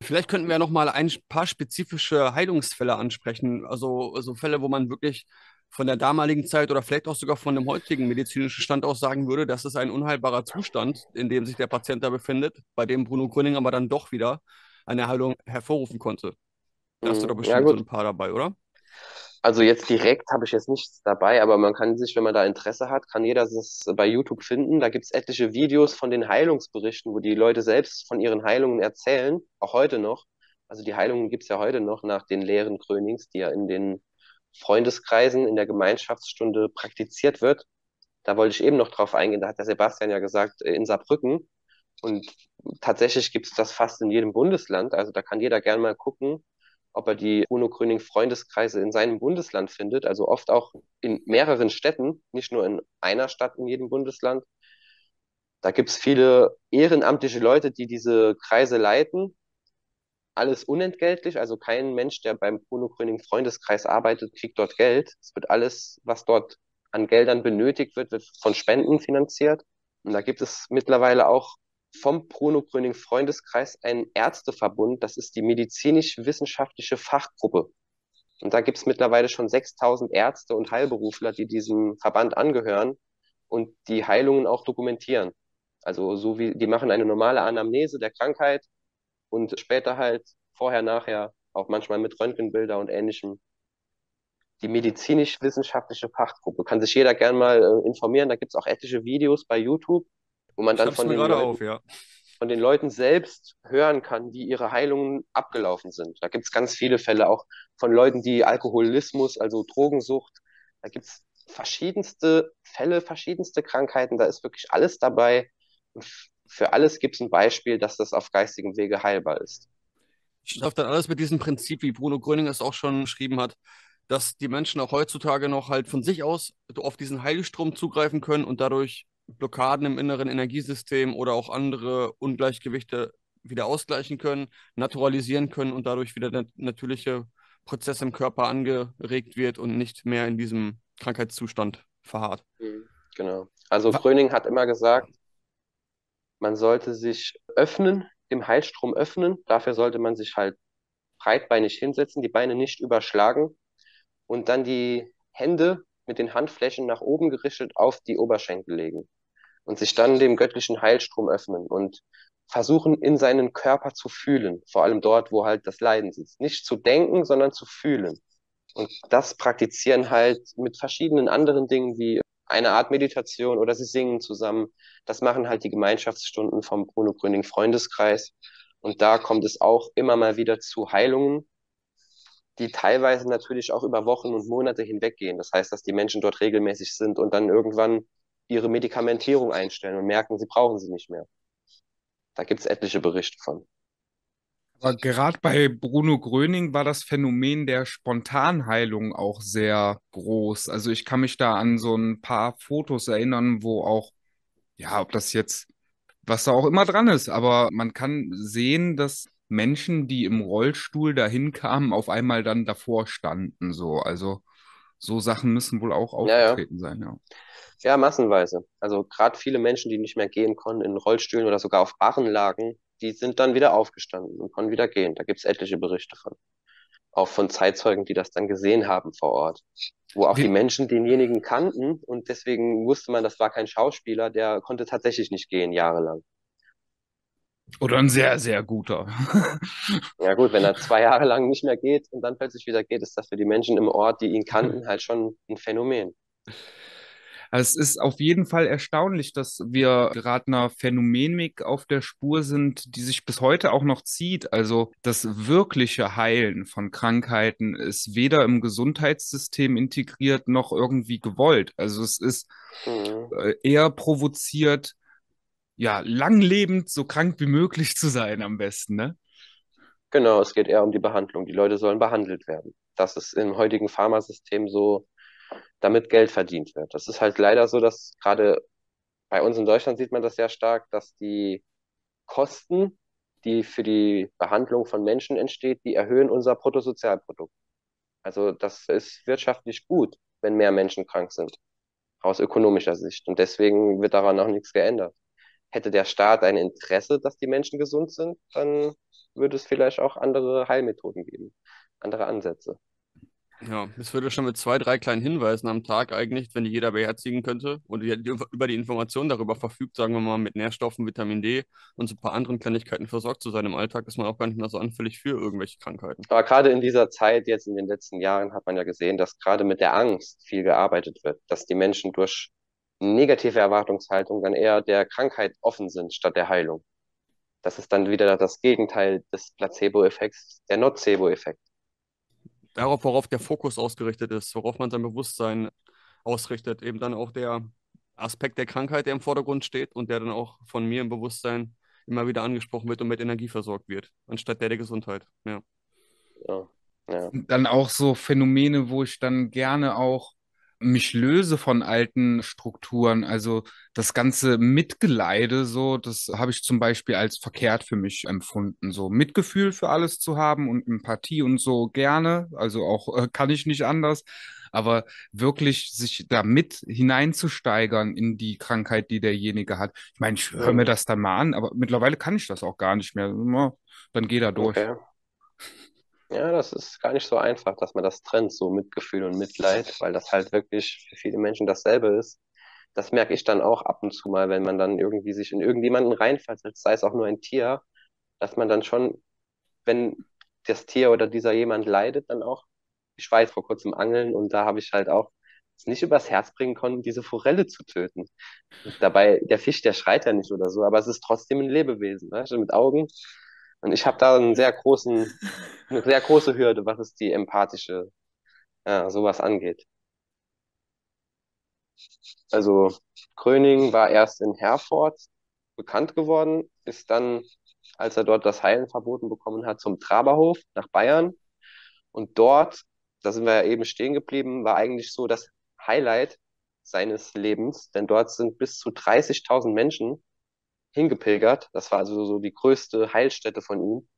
Vielleicht könnten wir noch mal ein paar spezifische Heilungsfälle ansprechen. Also, also Fälle, wo man wirklich von der damaligen Zeit oder vielleicht auch sogar von dem heutigen medizinischen Stand aus sagen würde, das ist ein unheilbarer Zustand, in dem sich der Patient da befindet, bei dem Bruno Gröning aber dann doch wieder eine Heilung hervorrufen konnte. Da hast du Mhm. doch Ja, bestimmt so gut. ein paar dabei, oder? Also jetzt direkt habe ich jetzt nichts dabei, aber man kann sich, wenn man da Interesse hat, kann jeder das bei YouTube finden. Da gibt es etliche Videos von den Heilungsberichten, wo die Leute selbst von ihren Heilungen erzählen, auch heute noch. Also die Heilungen gibt es ja heute noch nach den Lehren Krönings, die ja in den Freundeskreisen, in der Gemeinschaftsstunde praktiziert wird. Da wollte ich eben noch drauf eingehen. Da hat der Sebastian ja gesagt, äh, in Saarbrücken. Und tatsächlich gibt es das fast in jedem Bundesland. Also da kann jeder gerne mal gucken, ob er die Bruno Gröning Freundeskreise in seinem Bundesland findet. Also oft auch in mehreren Städten, nicht nur in einer Stadt in jedem Bundesland. Da gibt es viele ehrenamtliche Leute, die diese Kreise leiten. Alles unentgeltlich, also kein Mensch, der beim Bruno Gröning Freundeskreis arbeitet, kriegt dort Geld. Es wird alles, was dort an Geldern benötigt wird, wird von Spenden finanziert. Und da gibt es mittlerweile auch vom Bruno Gröning Freundeskreis einen Ärzteverbund. Das ist die medizinisch-wissenschaftliche Fachgruppe. Und da gibt es mittlerweile schon 6000 Ärzte und Heilberufler, die diesem Verband angehören und die Heilungen auch dokumentieren. Also so wie, die machen eine normale Anamnese der Krankheit und später halt vorher, nachher, auch manchmal mit Röntgenbilder und ähnlichem. Die medizinisch-wissenschaftliche Fachgruppe. Kann sich jeder gern mal äh, informieren. Da gibt es auch etliche Videos bei YouTube, wo man Ich dann von den Leuten auf, ja. von den Leuten selbst hören kann, wie ihre Heilungen abgelaufen sind. Da gibt es ganz viele Fälle, auch von Leuten, die Alkoholismus, also Drogensucht, da gibt es verschiedenste Fälle, verschiedenste Krankheiten, da ist wirklich alles dabei. Und für alles gibt es ein Beispiel, dass das auf geistigem Wege heilbar ist. läuft dann alles mit diesem Prinzip, wie Bruno Gröning es auch schon geschrieben hat, dass die Menschen auch heutzutage noch halt von sich aus auf diesen Heilstrom zugreifen können und dadurch Blockaden im inneren Energiesystem oder auch andere Ungleichgewichte wieder ausgleichen können, naturalisieren können und dadurch wieder der natürliche Prozess im Körper angeregt wird und nicht mehr in diesem Krankheitszustand verharrt. Genau. Also Wa- Gröning hat immer gesagt, man sollte sich öffnen, dem Heilstrom öffnen. Dafür sollte man sich halt breitbeinig hinsetzen, die Beine nicht überschlagen und dann die Hände mit den Handflächen nach oben gerichtet auf die Oberschenkel legen und sich dann dem göttlichen Heilstrom öffnen und versuchen, in seinen Körper zu fühlen, vor allem dort, wo halt das Leiden sitzt. Nicht zu denken, sondern zu fühlen. Und das praktizieren halt mit verschiedenen anderen Dingen wie eine Art Meditation oder sie singen zusammen. Das machen halt die Gemeinschaftsstunden vom Bruno Gröning Freundeskreis. Und da kommt es auch immer mal wieder zu Heilungen, die teilweise natürlich auch über Wochen und Monate hinweggehen. Das heißt, dass die Menschen dort regelmäßig sind und dann irgendwann ihre Medikamentierung einstellen und merken, sie brauchen sie nicht mehr. Da gibt es etliche Berichte von. Aber gerade bei Bruno Gröning war das Phänomen der Spontanheilung auch sehr groß. Also ich kann mich da an so ein paar Fotos erinnern, wo auch, ja, ob das jetzt, was da auch immer dran ist, aber man kann sehen, dass Menschen, die im Rollstuhl dahin kamen, auf einmal dann davor standen. So, also so Sachen müssen wohl auch aufgetreten ja, ja. sein, ja. Ja, massenweise. Also gerade viele Menschen, die nicht mehr gehen konnten, in Rollstühlen oder sogar auf Barren lagen, die sind dann wieder aufgestanden und konnten wieder gehen. Da gibt es etliche Berichte von. Auch von Zeitzeugen, die das dann gesehen haben vor Ort. Wo auch Wie? die Menschen denjenigen kannten und deswegen wusste man, das war kein Schauspieler, der konnte tatsächlich nicht gehen, jahrelang. Oder ein sehr, sehr guter. ja gut, wenn er zwei Jahre lang nicht mehr geht und dann plötzlich wieder geht, ist das für die Menschen im Ort, die ihn kannten, halt schon ein Phänomen. Es ist auf jeden Fall erstaunlich, dass wir gerade einer Phänomenik auf der Spur sind, die sich bis heute auch noch zieht. Also das wirkliche Heilen von Krankheiten ist weder im Gesundheitssystem integriert noch irgendwie gewollt. Also es ist mhm. Äh, eher provoziert, ja, langlebend so krank wie möglich zu sein am besten, ne? Genau, es geht eher um die Behandlung. Die Leute sollen behandelt werden. Das ist im heutigen Pharmasystem so damit Geld verdient wird. Das ist halt leider so, dass gerade bei uns in Deutschland sieht man das sehr stark, dass die Kosten, die für die Behandlung von Menschen entsteht, die erhöhen unser Bruttosozialprodukt. Also das ist wirtschaftlich gut, wenn mehr Menschen krank sind, aus ökonomischer Sicht. Und deswegen wird daran auch nichts geändert. Hätte der Staat ein Interesse, dass die Menschen gesund sind, dann würde es vielleicht auch andere Heilmethoden geben, andere Ansätze. Ja, es würde schon mit zwei, drei kleinen Hinweisen am Tag eigentlich, wenn die jeder beherzigen könnte und über die Informationen darüber verfügt, sagen wir mal mit Nährstoffen, Vitamin D und so ein paar anderen Kleinigkeiten versorgt zu sein im Alltag, ist man auch gar nicht mehr so anfällig für irgendwelche Krankheiten. Aber gerade in dieser Zeit, jetzt in den letzten Jahren, hat man ja gesehen, dass gerade mit der Angst viel gearbeitet wird, dass die Menschen durch negative Erwartungshaltung dann eher der Krankheit offen sind statt der Heilung. Das ist dann wieder das Gegenteil des Placebo-Effekts, der Nocebo-Effekt darauf, worauf der Fokus ausgerichtet ist, worauf man sein Bewusstsein ausrichtet, eben dann auch der Aspekt der Krankheit, der im Vordergrund steht und der dann auch von mir im Bewusstsein immer wieder angesprochen wird und mit Energie versorgt wird, anstatt der der Gesundheit. Ja. Ja, ja. Dann auch so Phänomene, wo ich dann gerne auch mich löse von alten Strukturen. Also das ganze Mitgeleide, so, das habe ich zum Beispiel als verkehrt für mich empfunden. So Mitgefühl für alles zu haben und Empathie und so gerne. Also auch äh, kann ich nicht anders. Aber wirklich sich da mit hineinzusteigern in die Krankheit, die derjenige hat. Ich meine, ich höre mir das dann mal an, aber mittlerweile kann ich das auch gar nicht mehr. Dann geht er durch. Okay. Ja, das ist gar nicht so einfach, dass man das trennt, so Mitgefühl und Mitleid, weil das halt wirklich für viele Menschen dasselbe ist. Das merke ich dann auch ab und zu mal, wenn man dann irgendwie sich in irgendjemanden reinversetzt, sei es auch nur ein Tier, dass man dann schon, wenn das Tier oder dieser jemand leidet, dann auch, ich war jetzt vor kurzem angeln und da habe ich halt auch es nicht übers Herz bringen können, diese Forelle zu töten. Und dabei, der Fisch, der schreit ja nicht oder so, aber es ist trotzdem ein Lebewesen, ne? mit Augen. Und ich habe da einen sehr großen, eine sehr große Hürde, was es die empathische, ja, sowas angeht. Also Gröning war erst in Herford bekannt geworden, ist dann, als er dort das Heilen verboten bekommen hat, zum Traberhof nach Bayern. Und dort, da sind wir ja eben stehen geblieben, war eigentlich so das Highlight seines Lebens, denn dort sind bis zu 30.000 Menschen hingepilgert. Das war also so die größte Heilstätte von ihm,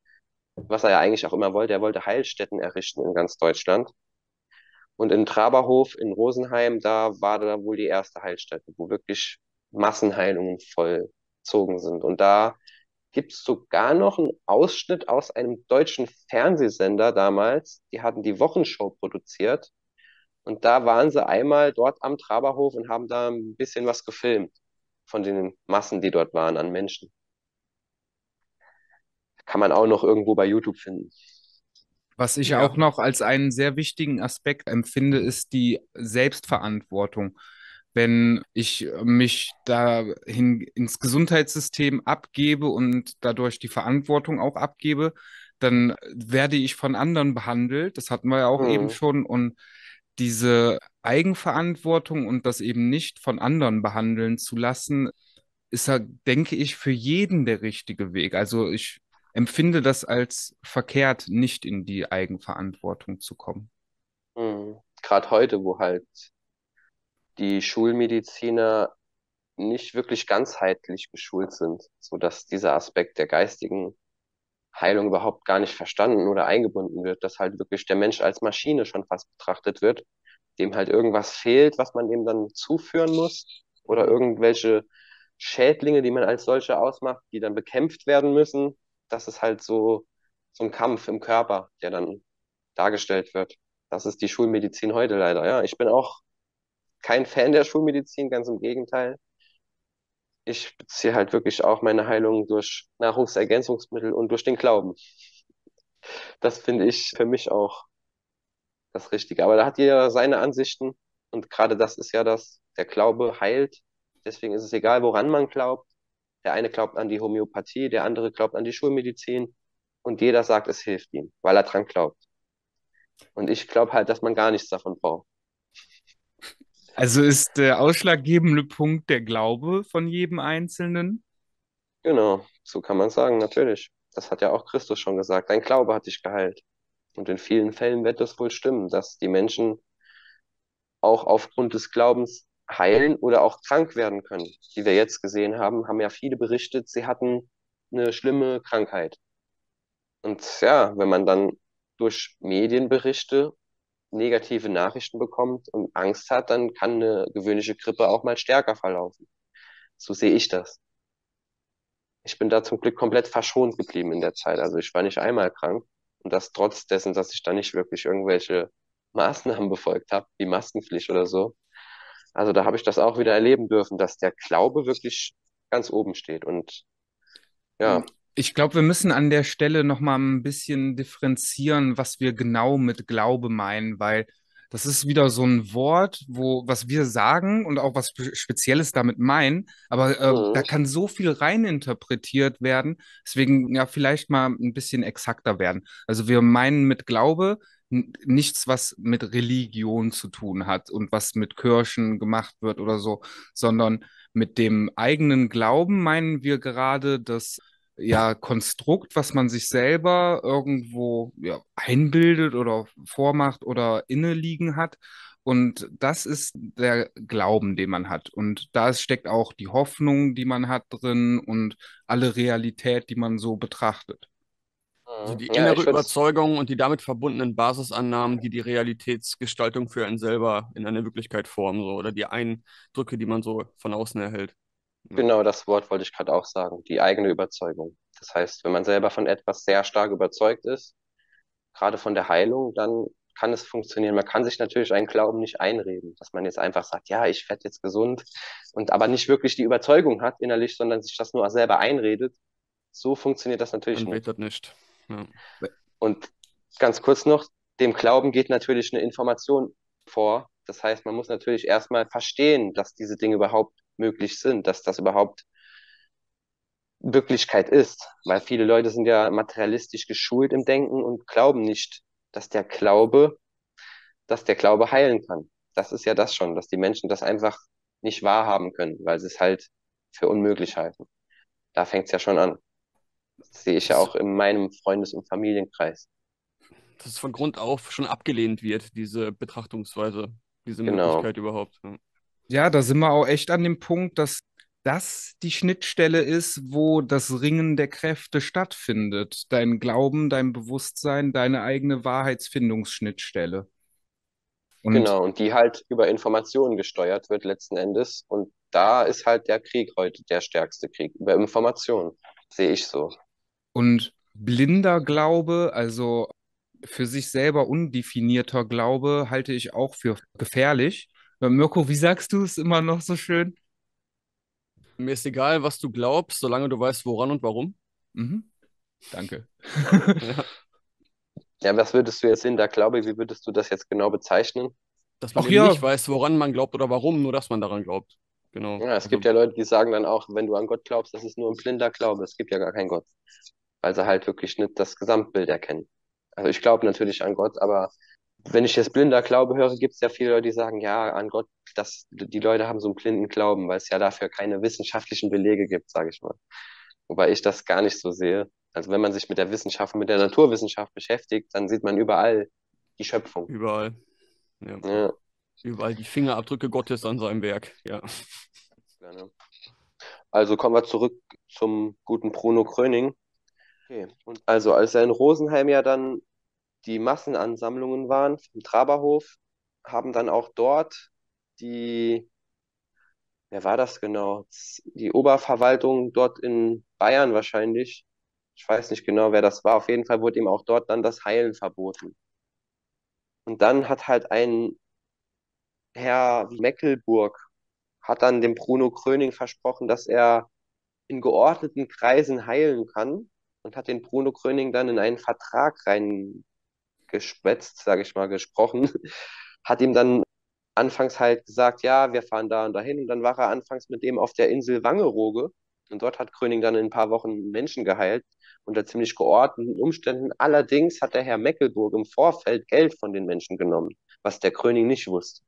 was er ja eigentlich auch immer wollte. Er wollte Heilstätten errichten in ganz Deutschland. Und in Traberhof in Rosenheim, da war da wohl die erste Heilstätte, wo wirklich Massenheilungen vollzogen sind. Und da gibt es sogar noch einen Ausschnitt aus einem deutschen Fernsehsender damals. Die hatten die Wochenshow produziert. Und da waren sie einmal dort am Traberhof und haben da ein bisschen was gefilmt von den Massen, die dort waren an Menschen. Kann man auch noch irgendwo bei YouTube finden. Was ich Ja. auch noch als einen sehr wichtigen Aspekt empfinde, ist die Selbstverantwortung. Wenn ich mich dahin ins Gesundheitssystem abgebe und dadurch die Verantwortung auch abgebe, dann werde ich von anderen behandelt. Das hatten wir ja auch eben Mhm. schon. Und diese Eigenverantwortung und das eben nicht von anderen behandeln zu lassen, ist ja, denke ich, für jeden der richtige Weg. Also ich empfinde das als verkehrt, nicht in die Eigenverantwortung zu kommen. Mhm. Gerade heute, wo halt die Schulmediziner nicht wirklich ganzheitlich geschult sind, sodass dieser Aspekt der geistigen Heilung überhaupt gar nicht verstanden oder eingebunden wird, dass halt wirklich der Mensch als Maschine schon fast betrachtet wird, dem halt irgendwas fehlt, was man dem dann zuführen muss oder irgendwelche Schädlinge, die man als solche ausmacht, die dann bekämpft werden müssen. Das ist halt so, so ein Kampf im Körper, der dann dargestellt wird. Das ist die Schulmedizin heute leider. Ja, ich bin auch kein Fan der Schulmedizin, ganz im Gegenteil. Ich beziehe halt wirklich auch meine Heilung durch Nahrungsergänzungsmittel und durch den Glauben. Das finde ich für mich auch das Richtige. Aber da hat jeder seine Ansichten und gerade das ist ja das, der Glaube heilt. Deswegen ist es egal, woran man glaubt. Der eine glaubt an die Homöopathie, der andere glaubt an die Schulmedizin und jeder sagt, es hilft ihm, weil er dran glaubt. Und ich glaube halt, dass man gar nichts davon braucht. Also ist der ausschlaggebende Punkt der Glaube von jedem Einzelnen. Genau, so kann man sagen, natürlich. Das hat ja auch Christus schon gesagt. Dein Glaube hat dich geheilt. Und in vielen Fällen wird das wohl stimmen, dass die Menschen auch aufgrund des Glaubens heilen oder auch krank werden können. Die wir jetzt gesehen haben, haben ja viele berichtet, sie hatten eine schlimme Krankheit. Und ja, wenn man dann durch Medienberichte negative Nachrichten bekommt und Angst hat, dann kann eine gewöhnliche Grippe auch mal stärker verlaufen. So sehe ich das. Ich bin da zum Glück komplett verschont geblieben in der Zeit. Also ich war nicht einmal krank und das trotz dessen, dass ich da nicht wirklich irgendwelche Maßnahmen befolgt habe, wie Maskenpflicht oder so. Also da habe ich das auch wieder erleben dürfen, dass der Glaube wirklich ganz oben steht. Und ja, Ich glaube, wir müssen an der Stelle noch mal ein bisschen differenzieren, was wir genau mit Glaube meinen, weil das ist wieder so ein Wort, wo was wir sagen und auch was Spe- Spezielles damit meinen, aber äh, mhm, da kann so viel reininterpretiert werden. Deswegen ja vielleicht mal ein bisschen exakter werden. Also wir meinen mit Glaube nichts, was mit Religion zu tun hat und was mit Kirchen gemacht wird oder so, sondern mit dem eigenen Glauben meinen wir gerade das ja, Konstrukt, was man sich selber irgendwo ja, einbildet oder vormacht oder inne liegen hat. Und das ist der Glauben, den man hat. Und da steckt auch die Hoffnung, die man hat drin und alle Realität, die man so betrachtet. Also mhm. die Ja, innere es, Überzeugung und die damit verbundenen Basisannahmen, die die Realitätsgestaltung für einen selber in eine Wirklichkeit formen, so, oder die Eindrücke, die man so von außen erhält. Genau das Wort wollte ich gerade auch sagen, die eigene Überzeugung. Das heißt, wenn man selber von etwas sehr stark überzeugt ist, gerade von der Heilung, dann kann es funktionieren. Man kann sich natürlich einen Glauben nicht einreden, dass man jetzt einfach sagt, ja, ich werde jetzt gesund und aber nicht wirklich die Überzeugung hat innerlich, sondern sich das nur selber einredet. So funktioniert das natürlich Dann nicht. nicht. Ja. Und ganz kurz noch, dem Glauben geht natürlich eine Information vor. Das heißt, man muss natürlich erstmal verstehen, dass diese Dinge überhaupt möglich sind, dass das überhaupt Wirklichkeit ist. Weil viele Leute sind ja materialistisch geschult im Denken und glauben nicht, dass der Glaube, dass der Glaube heilen kann. Das ist ja das schon, dass die Menschen das einfach nicht wahrhaben können, weil sie es halt für unmöglich halten. Da fängt es ja schon an. Das sehe ich ja auch in meinem Freundes- und Familienkreis. dass es von Grund auf schon abgelehnt wird, diese Betrachtungsweise, diese Genau. Möglichkeit überhaupt. Ja. Da sind wir auch echt an dem Punkt, dass das die Schnittstelle ist, wo das Ringen der Kräfte stattfindet. Dein Glauben, dein Bewusstsein, deine eigene Wahrheitsfindungsschnittstelle. Und Genau, und die halt über Informationen gesteuert wird letzten Endes. Und da ist halt der Krieg heute der stärkste Krieg, über Informationen. Sehe ich so. Und blinder Glaube, also für sich selber undefinierter Glaube, halte ich auch für gefährlich. Mirko, wie sagst du es immer noch so schön? Mir ist egal, was du glaubst, solange du weißt, woran und warum. Mhm. Danke. ja. ja, was würdest du jetzt in der Glaube, wie würdest du das jetzt genau bezeichnen? Dass man ja. nicht weiß, woran man glaubt oder warum, nur dass man daran glaubt. Genau. Ja, es also, gibt ja Leute, die sagen dann auch, wenn du an Gott glaubst, das ist nur ein blinder Glaube. Es gibt ja gar keinen Gott. Weil sie halt wirklich nicht das Gesamtbild erkennen. Also ich glaube natürlich an Gott, aber wenn ich jetzt blinder Glaube höre, gibt es ja viele Leute, die sagen, ja, an Gott, das, die Leute haben so einen blinden Glauben, weil es ja dafür keine wissenschaftlichen Belege gibt, sage ich mal. Wobei ich das gar nicht so sehe. Also wenn man sich mit der Wissenschaft, mit der Naturwissenschaft beschäftigt, dann sieht man überall die Schöpfung. Überall. Ja. ja. Überall die Fingerabdrücke Gottes an seinem Werk, ja. Also kommen wir zurück zum guten Bruno Kröning. Okay. Und also als er in Rosenheim ja dann die Massenansammlungen waren vom Traberhof, haben dann auch dort die, wer war das genau? Die Oberverwaltung dort in Bayern wahrscheinlich. Ich weiß nicht genau, wer das war. Auf jeden Fall wurde ihm auch dort dann das Heilen verboten. Und dann hat halt ein Herr Meckelburg hat dann dem Bruno Kröning versprochen, dass er in geordneten Kreisen heilen kann und hat den Bruno Kröning dann in einen Vertrag rein geschwätzt, sage ich mal, gesprochen, hat ihm dann anfangs halt gesagt, ja, wir fahren da und dahin. Und dann war er anfangs mit dem auf der Insel Wangerooge. Und dort hat Kröning dann in ein paar Wochen Menschen geheilt, unter ziemlich geordneten Umständen. Allerdings hat der Herr Meckelburg im Vorfeld Geld von den Menschen genommen, was der Kröning nicht wusste.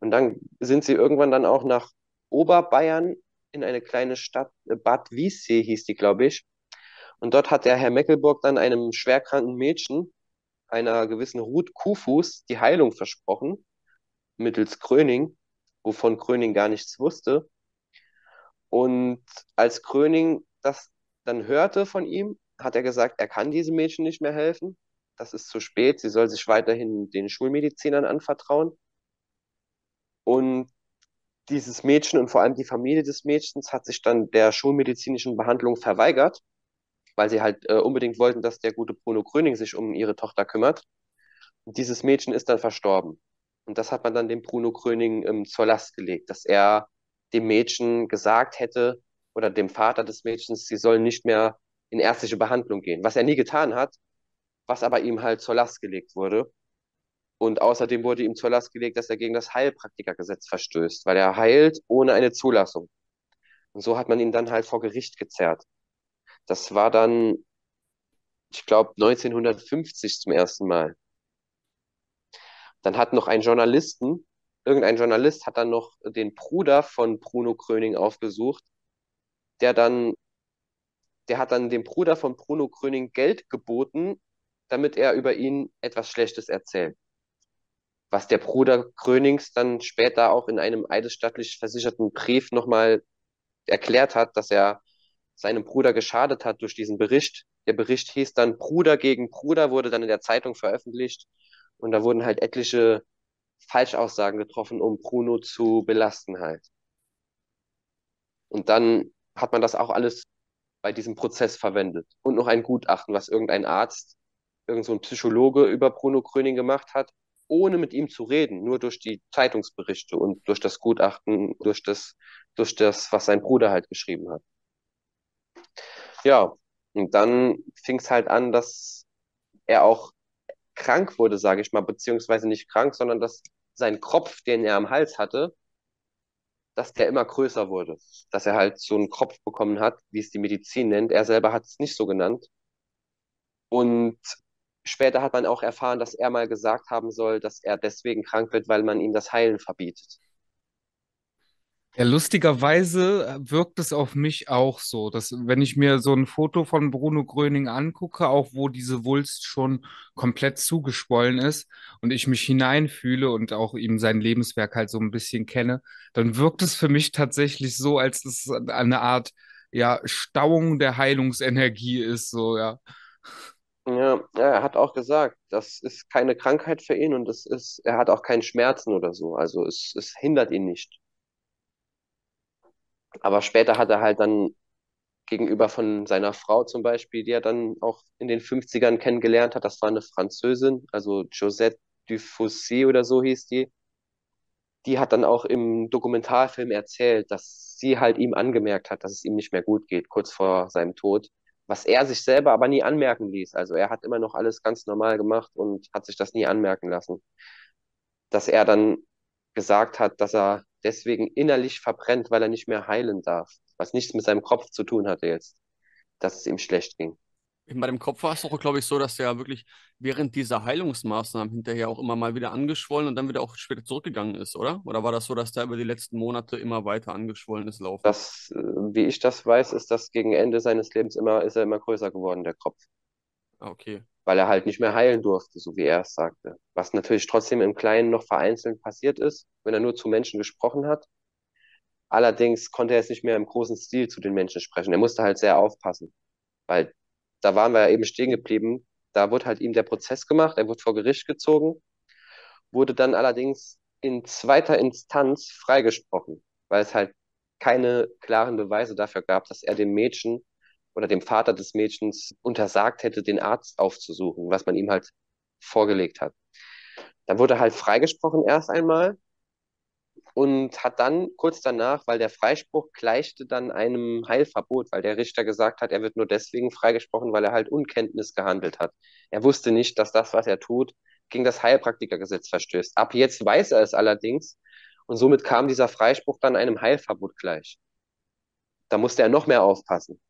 Und dann sind sie irgendwann dann auch nach Oberbayern in eine kleine Stadt, Bad Wiessee hieß die, glaube ich. Und dort hat der Herr Meckelburg dann einem schwerkranken Mädchen einer gewissen Ruth Kufus die Heilung versprochen, mittels Kröning, wovon Kröning gar nichts wusste. Und als Kröning das dann hörte von ihm, hat er gesagt, er kann diesem Mädchen nicht mehr helfen. Das ist zu spät. Sie soll sich weiterhin den Schulmedizinern anvertrauen. Und dieses Mädchen und vor allem die Familie des Mädchens hat sich dann der schulmedizinischen Behandlung verweigert weil sie halt äh, unbedingt wollten, dass der gute Bruno Gröning sich um ihre Tochter kümmert. Und dieses Mädchen ist dann verstorben. Und das hat man dann dem Bruno Gröning ähm, zur Last gelegt, dass er dem Mädchen gesagt hätte oder dem Vater des Mädchens, sie sollen nicht mehr in ärztliche Behandlung gehen, was er nie getan hat, was aber ihm halt zur Last gelegt wurde. Und außerdem wurde ihm zur Last gelegt, dass er gegen das Heilpraktikergesetz verstößt, weil er heilt ohne eine Zulassung. Und so hat man ihn dann halt vor Gericht gezerrt. Das war dann, ich glaube, 1950 zum ersten Mal. Dann hat noch ein Journalisten, irgendein Journalist hat dann noch den Bruder von Bruno Kröning aufgesucht, der dann, der hat dann dem Bruder von Bruno Kröning Geld geboten, damit er über ihn etwas Schlechtes erzählt. Was der Bruder Krönings dann später auch in einem eidesstattlich versicherten Brief nochmal erklärt hat, dass er seinem Bruder geschadet hat durch diesen Bericht. Der Bericht hieß dann Bruder gegen Bruder, wurde dann in der Zeitung veröffentlicht und da wurden halt etliche Falschaussagen getroffen, um Bruno zu belasten halt. Und dann hat man das auch alles bei diesem Prozess verwendet. Und noch ein Gutachten, was irgendein Arzt, irgend so Psychologe über Bruno Kröning gemacht hat, ohne mit ihm zu reden, nur durch die Zeitungsberichte und durch das Gutachten, durch das, durch das, was sein Bruder halt geschrieben hat. Ja, und dann fing es halt an, dass er auch krank wurde, sage ich mal, beziehungsweise nicht krank, sondern dass sein Kropf, den er am Hals hatte, dass der immer größer wurde. Dass er halt so einen Kropf bekommen hat, wie es die Medizin nennt. Er selber hat es nicht so genannt. Und später hat man auch erfahren, dass er mal gesagt haben soll, dass er deswegen krank wird, weil man ihm das Heilen verbietet. Ja, lustigerweise äh, wirkt es auf mich auch so, dass wenn ich mir so ein Foto von Bruno Gröning angucke, auch wo diese Wulst schon komplett zugeschwollen ist und ich mich hineinfühle und auch ihm sein Lebenswerk halt so ein bisschen kenne, dann wirkt es für mich tatsächlich so, als es eine Art ja Stauung der Heilungsenergie ist, so ja. Ja, er hat auch gesagt, das ist keine Krankheit für ihn und es ist, er hat auch keinen Schmerzen oder so. Also es, es hindert ihn nicht. Aber später hat er halt dann gegenüber von seiner Frau zum Beispiel, die er dann auch in den 50ern kennengelernt hat. Das war eine Französin, also Josette Dufossé oder so hieß die. Die hat dann auch im Dokumentarfilm erzählt, dass sie halt ihm angemerkt hat, dass es ihm nicht mehr gut geht, kurz vor seinem Tod, was er sich selber aber nie anmerken ließ. Also er hat immer noch alles ganz normal gemacht und hat sich das nie anmerken lassen. Dass er dann gesagt hat, dass er deswegen innerlich verbrennt, weil er nicht mehr heilen darf, was nichts mit seinem Kopf zu tun hatte jetzt, dass es ihm schlecht ging. Bei dem Kopf war es auch, glaube ich, so, dass der wirklich während dieser Heilungsmaßnahmen hinterher auch immer mal wieder angeschwollen und dann wieder auch später zurückgegangen ist, oder? Oder war das so, dass der über die letzten Monate immer weiter angeschwollen ist, laufen? Das, äh, wie ich das weiß, ist das gegen Ende seines Lebens immer, ist er immer größer geworden, der Kopf. Ah, okay. Weil er halt nicht mehr heilen durfte, so wie er es sagte. Was natürlich trotzdem im Kleinen noch vereinzelt passiert ist, wenn er nur zu Menschen gesprochen hat. Allerdings konnte er jetzt nicht mehr im großen Stil zu den Menschen sprechen. Er musste halt sehr aufpassen, weil da waren wir ja eben stehen geblieben. Da wurde halt ihm der Prozess gemacht, er wurde vor Gericht gezogen, wurde dann allerdings in zweiter Instanz freigesprochen, weil es halt keine klaren Beweise dafür gab, dass er dem Mädchen oder dem Vater des Mädchens untersagt hätte, den Arzt aufzusuchen, was man ihm halt vorgelegt hat. Dann wurde er halt freigesprochen erst einmal und hat dann kurz danach, weil der Freispruch gleichte dann einem Heilverbot, weil der Richter gesagt hat, er wird nur deswegen freigesprochen, weil er halt Unkenntnis gehandelt hat. Er wusste nicht, dass das, was er tut, gegen das Heilpraktikergesetz verstößt. Ab jetzt weiß er es allerdings und somit kam dieser Freispruch dann einem Heilverbot gleich. Da musste er noch mehr aufpassen.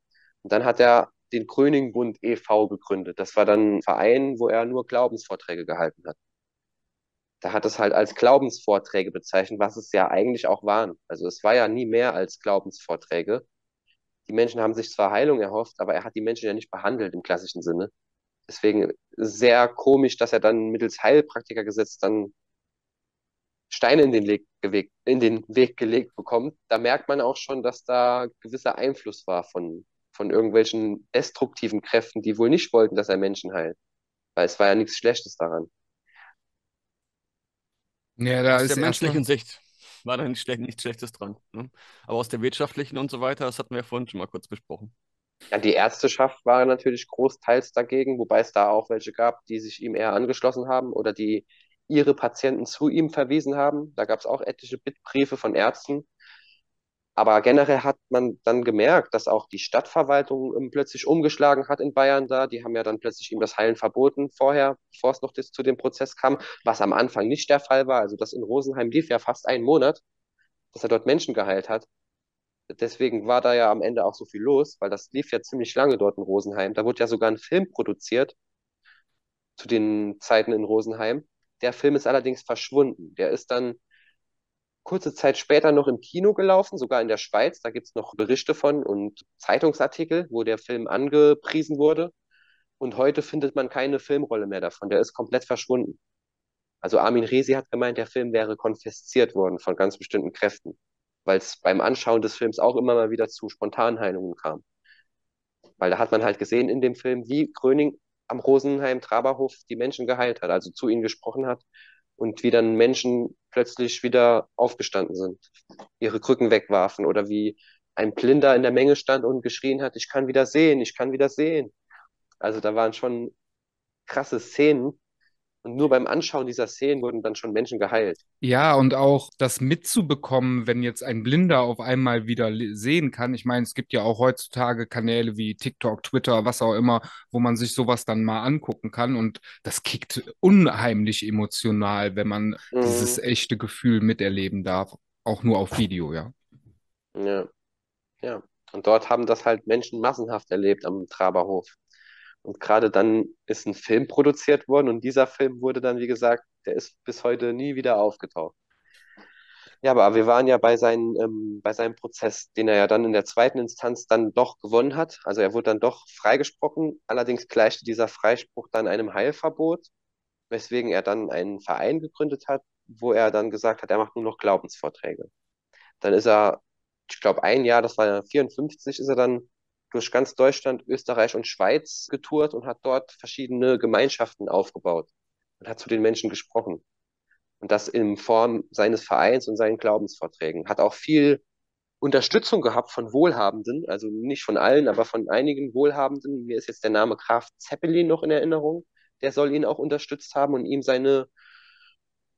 Und dann hat er den Gröningbund e.V. gegründet. Das war dann ein Verein, wo er nur Glaubensvorträge gehalten hat da hat es halt als Glaubensvorträge bezeichnet, was es ja eigentlich auch waren. Also es war ja nie mehr als Glaubensvorträge. Die Menschen haben sich zwar Heilung erhofft, aber er hat die Menschen ja nicht behandelt im klassischen Sinne. Deswegen sehr komisch, dass er dann mittels Heilpraktikergesetz dann Steine in den, Weg, in den Weg gelegt bekommt. Da merkt man auch schon, dass da gewisser Einfluss war von, von irgendwelchen destruktiven Kräften, die wohl nicht wollten, dass er Menschen heilt. Weil es war ja nichts Schlechtes daran. Ja, da aus ist der menschlichen Sicht war da nicht schlecht, nichts Schlechtes dran. Ne? Aber aus der wirtschaftlichen und so weiter, das hatten wir ja vorhin schon mal kurz besprochen. Ja, die Ärzteschaft war natürlich großteils dagegen, wobei es da auch welche gab, die sich ihm eher angeschlossen haben oder die ihre Patienten zu ihm verwiesen haben. Da gab es auch etliche Bittbriefe von Ärzten, aber generell hat man dann gemerkt, dass auch die Stadtverwaltung ähm, plötzlich umgeschlagen hat in Bayern da. Die haben ja dann plötzlich ihm das Heilen verboten vorher, bevor es noch zu dem Prozess kam, was am Anfang nicht der Fall war. Also das in Rosenheim lief ja fast einen Monat, dass er dort Menschen geheilt hat. Deswegen war da ja am Ende auch so viel los, weil das lief ja ziemlich lange dort in Rosenheim. Da wurde ja sogar ein Film produziert zu den Zeiten in Rosenheim. Der Film ist allerdings verschwunden. Der ist dann kurze Zeit später noch im Kino gelaufen, sogar in der Schweiz. Da gibt es noch Berichte von und Zeitungsartikel, wo der Film angepriesen wurde. Und heute findet man keine Filmrolle mehr davon. Der ist komplett verschwunden. Also Armin Resi hat gemeint, der Film wäre konfisziert worden von ganz bestimmten Kräften, weil es beim Anschauen des Films auch immer mal wieder zu Spontanheilungen kam. Weil da hat man halt gesehen in dem Film, wie Gröning am Rosenheim-Traberhof die Menschen geheilt hat, also zu ihnen gesprochen hat und wie dann Menschen plötzlich wieder aufgestanden sind, ihre Krücken wegwarfen oder wie ein Blinder in der Menge stand und geschrien hat, ich kann wieder sehen, ich kann wieder sehen. Also da waren schon krasse Szenen, und nur beim Anschauen dieser Szenen wurden dann schon Menschen geheilt. Ja, und auch das mitzubekommen, wenn jetzt ein Blinder auf einmal wieder sehen kann. Ich meine, es gibt ja auch heutzutage Kanäle wie TikTok, Twitter, was auch immer, wo man sich sowas dann mal angucken kann. Und das kickt unheimlich emotional, wenn man mhm. dieses echte Gefühl miterleben darf. Auch nur auf Video, ja. Ja. Ja. Und dort haben das halt Menschen massenhaft erlebt am Traberhof. Und gerade dann ist ein Film produziert worden und dieser Film wurde dann, wie gesagt, der ist bis heute nie wieder aufgetaucht. Ja, aber wir waren ja bei, seinen, ähm, bei seinem Prozess, den er ja dann in der zweiten Instanz dann doch gewonnen hat. Also er wurde dann doch freigesprochen. Allerdings gleichte dieser Freispruch dann einem Heilverbot, weswegen er dann einen Verein gegründet hat, wo er dann gesagt hat, er macht nur noch Glaubensvorträge. Dann ist er, ich glaube, ein Jahr, das war 54, ist er dann durch ganz Deutschland, Österreich und Schweiz getourt und hat dort verschiedene Gemeinschaften aufgebaut und hat zu den Menschen gesprochen. Und das in Form seines Vereins und seinen Glaubensvorträgen. Hat auch viel Unterstützung gehabt von Wohlhabenden, also nicht von allen, aber von einigen Wohlhabenden. Mir ist jetzt der Name Graf Zeppelin noch in Erinnerung. Der soll ihn auch unterstützt haben und ihm seine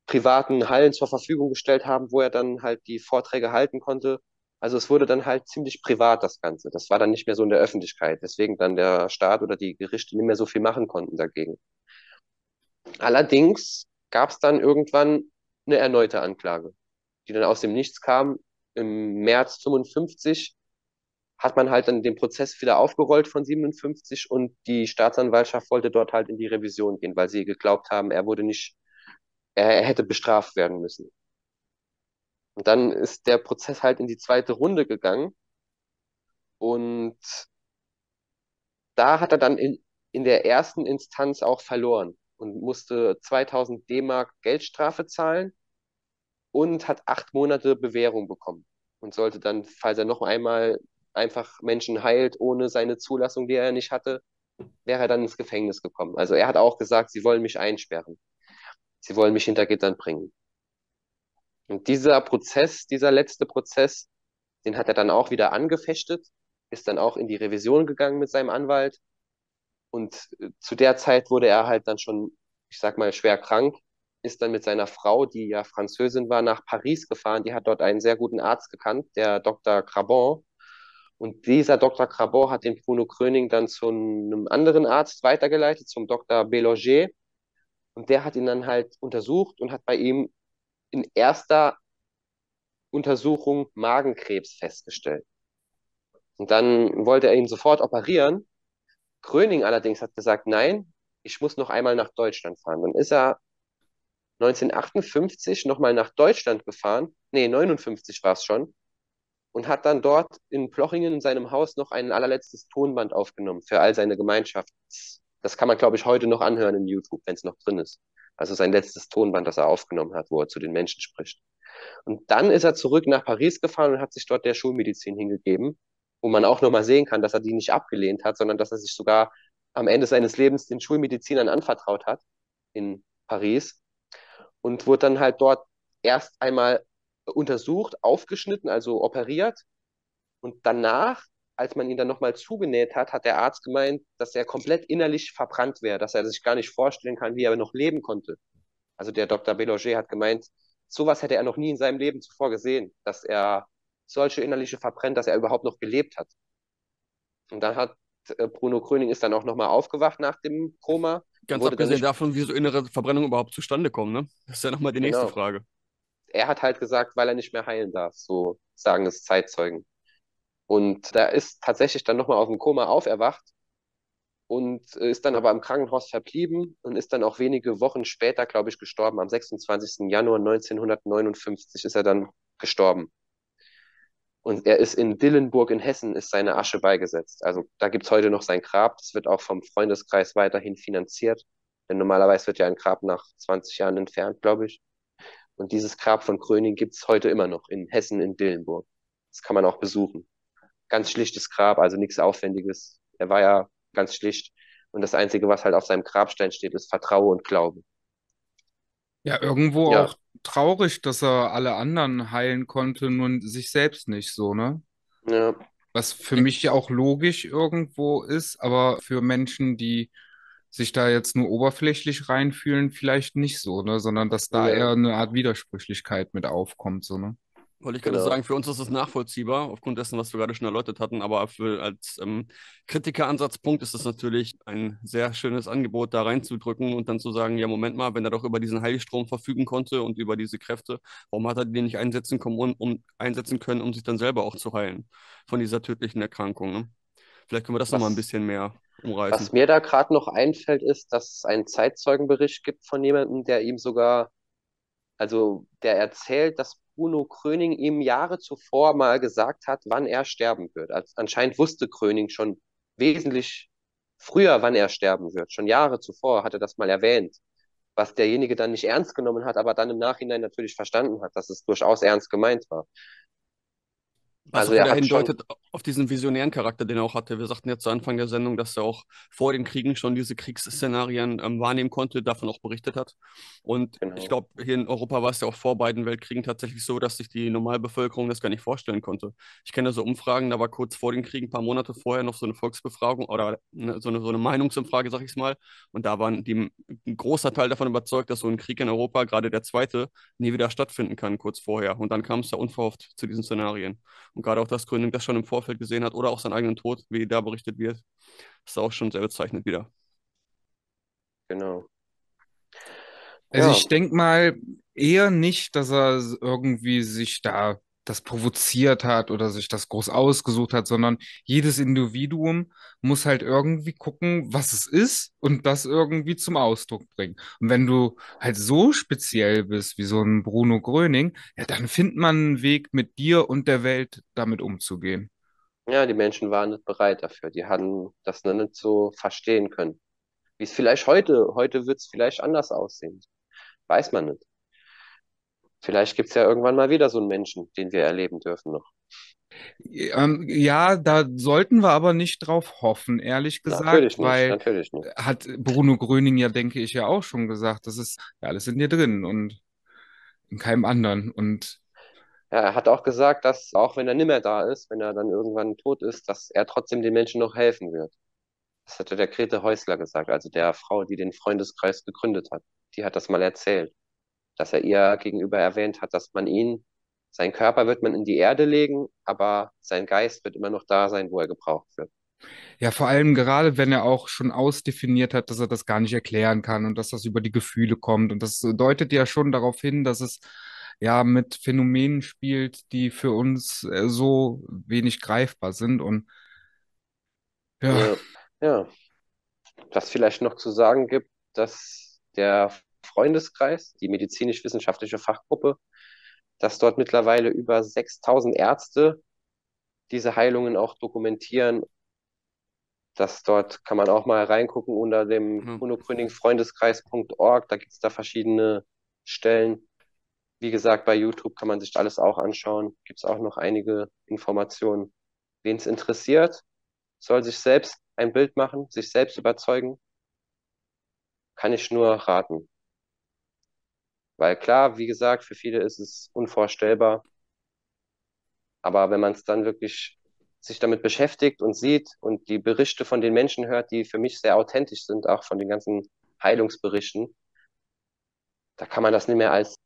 privaten Hallen zur Verfügung gestellt haben, wo er dann halt die Vorträge halten konnte. Also es wurde dann halt ziemlich privat, das Ganze. Das war dann nicht mehr so in der Öffentlichkeit, weswegen dann der Staat oder die Gerichte nicht mehr so viel machen konnten dagegen. Allerdings gab es dann irgendwann eine erneute Anklage, die dann aus dem Nichts kam. Im März 55 hat man halt dann den Prozess wieder aufgerollt von 57 und die Staatsanwaltschaft wollte dort halt in die Revision gehen, weil sie geglaubt haben, er wurde nicht, er, er hätte bestraft werden müssen. Und dann ist der Prozess halt in die zweite Runde gegangen und da hat er dann in, in der ersten Instanz auch verloren und musste 2000 D-Mark Geldstrafe zahlen und hat acht Monate Bewährung bekommen und sollte dann, falls er noch einmal einfach Menschen heilt ohne seine Zulassung, die er nicht hatte, wäre er dann ins Gefängnis gekommen. Also er hat auch gesagt, sie wollen mich einsperren. Sie wollen mich hinter Gittern bringen. Und dieser Prozess, dieser letzte Prozess, den hat er dann auch wieder angefechtet, ist dann auch in die Revision gegangen mit seinem Anwalt. Und äh, zu der Zeit wurde er halt dann schon, ich sag mal, schwer krank, ist dann mit seiner Frau, die ja Französin war, nach Paris gefahren. Die hat dort einen sehr guten Arzt gekannt, der Dr. Crabon. Und dieser Dr. Crabon hat den Bruno Kröning dann zu einem anderen Arzt weitergeleitet, zum Dr. Bélanger. Und der hat ihn dann halt untersucht und hat bei ihm in erster Untersuchung Magenkrebs festgestellt. Und dann wollte er ihn sofort operieren. Kröning allerdings hat gesagt, nein, ich muss noch einmal nach Deutschland fahren. Dann ist er 1958 nochmal nach Deutschland gefahren. Nee, 59 war es schon. Und hat dann dort in Plochingen in seinem Haus noch ein allerletztes Tonband aufgenommen für all seine Gemeinschaft. Das kann man, glaube ich, heute noch anhören in YouTube, wenn es noch drin ist. Also sein letztes Tonband, das er aufgenommen hat, wo er zu den Menschen spricht. Und dann ist er zurück nach Paris gefahren und hat sich dort der Schulmedizin hingegeben, wo man auch nochmal sehen kann, dass er die nicht abgelehnt hat, sondern dass er sich sogar am Ende seines Lebens den Schulmedizinern anvertraut hat in Paris und wurde dann halt dort erst einmal untersucht, aufgeschnitten, also operiert und danach als man ihn dann nochmal zugenäht hat, hat der Arzt gemeint, dass er komplett innerlich verbrannt wäre, dass er sich gar nicht vorstellen kann, wie er noch leben konnte. Also der Dr. Beloger hat gemeint, sowas hätte er noch nie in seinem Leben zuvor gesehen, dass er solche innerliche verbrennt, dass er überhaupt noch gelebt hat. Und dann hat äh, Bruno Kröning ist dann auch nochmal aufgewacht nach dem Koma. Ganz abgesehen davon, wie so innere Verbrennungen überhaupt zustande kommen, ne? Das ist ja nochmal die nächste genau. Frage. Er hat halt gesagt, weil er nicht mehr heilen darf, so sagen es Zeitzeugen. Und da ist tatsächlich dann nochmal aus dem Koma auferwacht und ist dann aber im Krankenhaus verblieben und ist dann auch wenige Wochen später, glaube ich, gestorben. Am 26. Januar 1959 ist er dann gestorben. Und er ist in Dillenburg in Hessen, ist seine Asche beigesetzt. Also da gibt's heute noch sein Grab. Das wird auch vom Freundeskreis weiterhin finanziert. Denn normalerweise wird ja ein Grab nach 20 Jahren entfernt, glaube ich. Und dieses Grab von Kröning gibt's heute immer noch in Hessen in Dillenburg. Das kann man auch besuchen ganz schlichtes Grab, also nichts Aufwendiges. Er war ja ganz schlicht. Und das Einzige, was halt auf seinem Grabstein steht, ist Vertraue und Glaube. Ja, irgendwo ja. auch traurig, dass er alle anderen heilen konnte, nur sich selbst nicht so, ne? Ja. Was für mich ja auch logisch irgendwo ist, aber für Menschen, die sich da jetzt nur oberflächlich reinfühlen, vielleicht nicht so, ne? Sondern dass da ja. eher eine Art Widersprüchlichkeit mit aufkommt, so, ne? Wollte ich gerade genau. sagen, für uns ist es nachvollziehbar, aufgrund dessen, was wir gerade schon erläutert hatten, aber für, als ähm, Kritikeransatzpunkt ist es natürlich ein sehr schönes Angebot, da reinzudrücken und dann zu sagen, ja, Moment mal, wenn er doch über diesen Heilstrom verfügen konnte und über diese Kräfte, warum hat er den nicht einsetzen, können, um, um einsetzen können, um sich dann selber auch zu heilen von dieser tödlichen Erkrankung? Ne? Vielleicht können wir das nochmal ein bisschen mehr umreißen. Was mir da gerade noch einfällt, ist, dass es einen Zeitzeugenbericht gibt von jemandem, der ihm sogar, also der erzählt, dass Bruno Kröning ihm Jahre zuvor mal gesagt hat, wann er sterben wird. Also anscheinend wusste Kröning schon wesentlich früher, wann er sterben wird. Schon Jahre zuvor hat er das mal erwähnt, was derjenige dann nicht ernst genommen hat, aber dann im Nachhinein natürlich verstanden hat, dass es durchaus ernst gemeint war. Was also er hindeutet auf diesen visionären Charakter, den er auch hatte. Wir sagten ja zu Anfang der Sendung, dass er auch vor den Kriegen schon diese Kriegsszenarien ähm, wahrnehmen konnte, davon auch berichtet hat. Und genau. ich glaube, hier in Europa war es ja auch vor beiden Weltkriegen tatsächlich so, dass sich die Normalbevölkerung das gar nicht vorstellen konnte. Ich kenne so Umfragen, da war kurz vor den Kriegen, ein paar Monate vorher, noch so eine Volksbefragung oder eine, so, eine, so eine Meinungsumfrage, sag ich es mal. Und da waren die, ein großer Teil davon überzeugt, dass so ein Krieg in Europa, gerade der zweite, nie wieder stattfinden kann, kurz vorher. Und dann kam es ja unverhofft zu diesen Szenarien. Und gerade auch, dass Gröning das schon im Vorfeld gesehen hat oder auch seinen eigenen Tod, wie da berichtet wird, ist auch schon sehr bezeichnend wieder. Genau. Also ja. ich denke mal eher nicht, dass er irgendwie sich da das provoziert hat oder sich das groß ausgesucht hat, sondern jedes Individuum muss halt irgendwie gucken, was es ist und das irgendwie zum Ausdruck bringen. Und wenn du halt so speziell bist wie so ein Bruno Gröning, ja, dann findet man einen Weg mit dir und der Welt damit umzugehen. Ja, die Menschen waren nicht bereit dafür. Die hatten das nicht so verstehen können. Wie es vielleicht heute, heute wird es vielleicht anders aussehen. Weiß man nicht. Vielleicht gibt es ja irgendwann mal wieder so einen Menschen, den wir erleben dürfen noch. Ähm, ja, da sollten wir aber nicht drauf hoffen, ehrlich gesagt, natürlich nicht, weil natürlich nicht. hat Bruno Gröning ja, denke ich, ja auch schon gesagt, das ist ja alles in dir drin und in keinem anderen. Und ja, er hat auch gesagt, dass auch wenn er nimmer da ist, wenn er dann irgendwann tot ist, dass er trotzdem den Menschen noch helfen wird. Das hatte der Grete Häusler gesagt, also der Frau, die den Freundeskreis gegründet hat. Die hat das mal erzählt dass er ihr gegenüber erwähnt hat, dass man ihn, sein Körper wird man in die Erde legen, aber sein Geist wird immer noch da sein, wo er gebraucht wird. Ja, vor allem gerade, wenn er auch schon ausdefiniert hat, dass er das gar nicht erklären kann und dass das über die Gefühle kommt. Und das deutet ja schon darauf hin, dass es ja mit Phänomenen spielt, die für uns äh, so wenig greifbar sind. Und ja. ja. ja. Was vielleicht noch zu sagen gibt, dass der Freundeskreis, die medizinisch-wissenschaftliche Fachgruppe, dass dort mittlerweile über 6000 Ärzte diese Heilungen auch dokumentieren. Dass dort kann man auch mal reingucken unter dem mhm. Freundeskreis.org. Da gibt es da verschiedene Stellen. Wie gesagt, bei YouTube kann man sich alles auch anschauen. Gibt es auch noch einige Informationen. Wen es interessiert, soll sich selbst ein Bild machen, sich selbst überzeugen. Kann ich nur raten. Weil klar, wie gesagt, für viele ist es unvorstellbar. Aber wenn man es dann wirklich sich damit beschäftigt und sieht und die Berichte von den Menschen hört, die für mich sehr authentisch sind, auch von den ganzen Heilungsberichten, da kann man das nicht mehr als,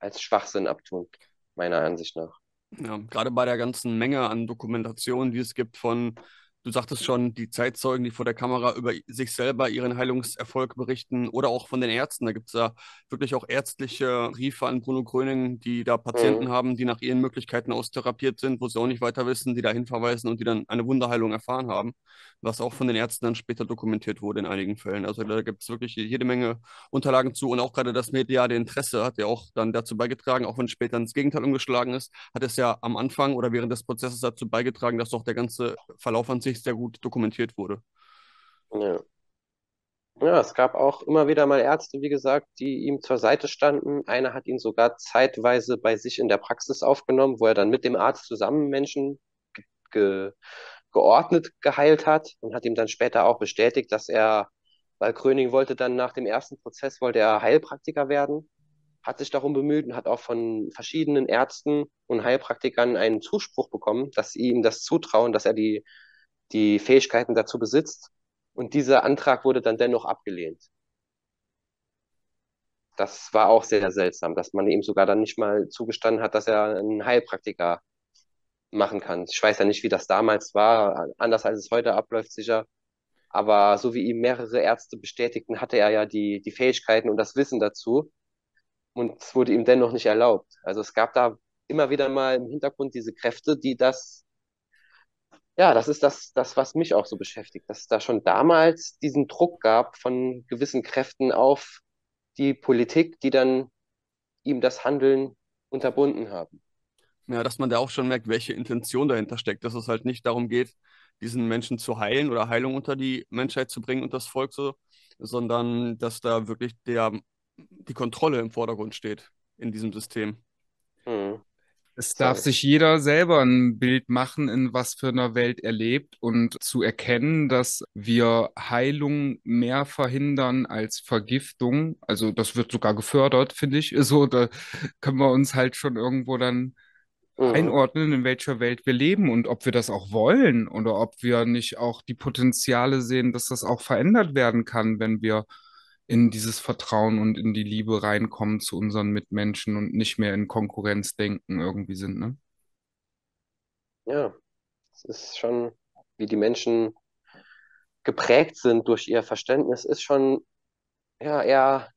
als Schwachsinn abtun, meiner Ansicht nach. Ja, gerade bei der ganzen Menge an Dokumentationen, die es gibt von Du sagtest schon, die Zeitzeugen, die vor der Kamera über sich selber ihren Heilungserfolg berichten oder auch von den Ärzten. Da gibt es ja wirklich auch ärztliche Briefe an Bruno Gröning, die da Patienten mhm. haben, die nach ihren Möglichkeiten austherapiert sind, wo sie auch nicht weiter wissen, die da hinverweisen und die dann eine Wunderheilung erfahren haben, was auch von den Ärzten dann später dokumentiert wurde in einigen Fällen. Also da gibt es wirklich jede Menge Unterlagen zu und auch gerade das mediale Interesse hat ja auch dann dazu beigetragen, auch wenn es später ins Gegenteil umgeschlagen ist, hat es ja am Anfang oder während des Prozesses dazu beigetragen, dass doch der ganze Verlauf an sich sich sehr gut dokumentiert wurde. Ja. Ja, es gab auch immer wieder mal Ärzte, wie gesagt, die ihm zur Seite standen. Einer hat ihn sogar zeitweise bei sich in der Praxis aufgenommen, wo er dann mit dem Arzt zusammen Menschen ge geordnet geheilt hat und hat ihm dann später auch bestätigt, dass er, weil Kröning wollte dann nach dem ersten Prozess, wollte er Heilpraktiker werden, hat sich darum bemüht und hat auch von verschiedenen Ärzten und Heilpraktikern einen Zuspruch bekommen, dass sie ihm das zutrauen, dass er die die Fähigkeiten dazu besitzt. Und dieser Antrag wurde dann dennoch abgelehnt. Das war auch sehr seltsam, dass man ihm sogar dann nicht mal zugestanden hat, dass er einen Heilpraktiker machen kann. Ich weiß ja nicht, wie das damals war, anders als es heute abläuft, sicher. Aber so wie ihm mehrere Ärzte bestätigten, hatte er ja die, die Fähigkeiten und das Wissen dazu. Und es wurde ihm dennoch nicht erlaubt. Also es gab da immer wieder mal im Hintergrund diese Kräfte, die das ja, das ist das, das, was mich auch so beschäftigt, dass es da schon damals diesen Druck gab von gewissen Kräften auf die Politik, die dann ihm das Handeln unterbunden haben. Ja, dass man da auch schon merkt, welche Intention dahinter steckt, dass es halt nicht darum geht, diesen Menschen zu heilen oder Heilung unter die Menschheit zu bringen und das Volk so, sondern dass da wirklich der, die Kontrolle im Vordergrund steht in diesem System. Mhm. Es darf sich jeder selber ein Bild machen, in was für einer Welt er lebt und zu erkennen, dass wir Heilung mehr verhindern als Vergiftung. Also das wird sogar gefördert, finde ich. So, da können wir uns halt schon irgendwo dann Mhm. einordnen, in welcher Welt wir leben und ob wir das auch wollen oder ob wir nicht auch die Potenziale sehen, dass das auch verändert werden kann, wenn wir in dieses Vertrauen und in die Liebe reinkommen zu unseren Mitmenschen und nicht mehr in Konkurrenzdenken irgendwie sind, ne? Ja, es ist schon, wie die Menschen geprägt sind durch ihr Verständnis, ist schon, ja, eher,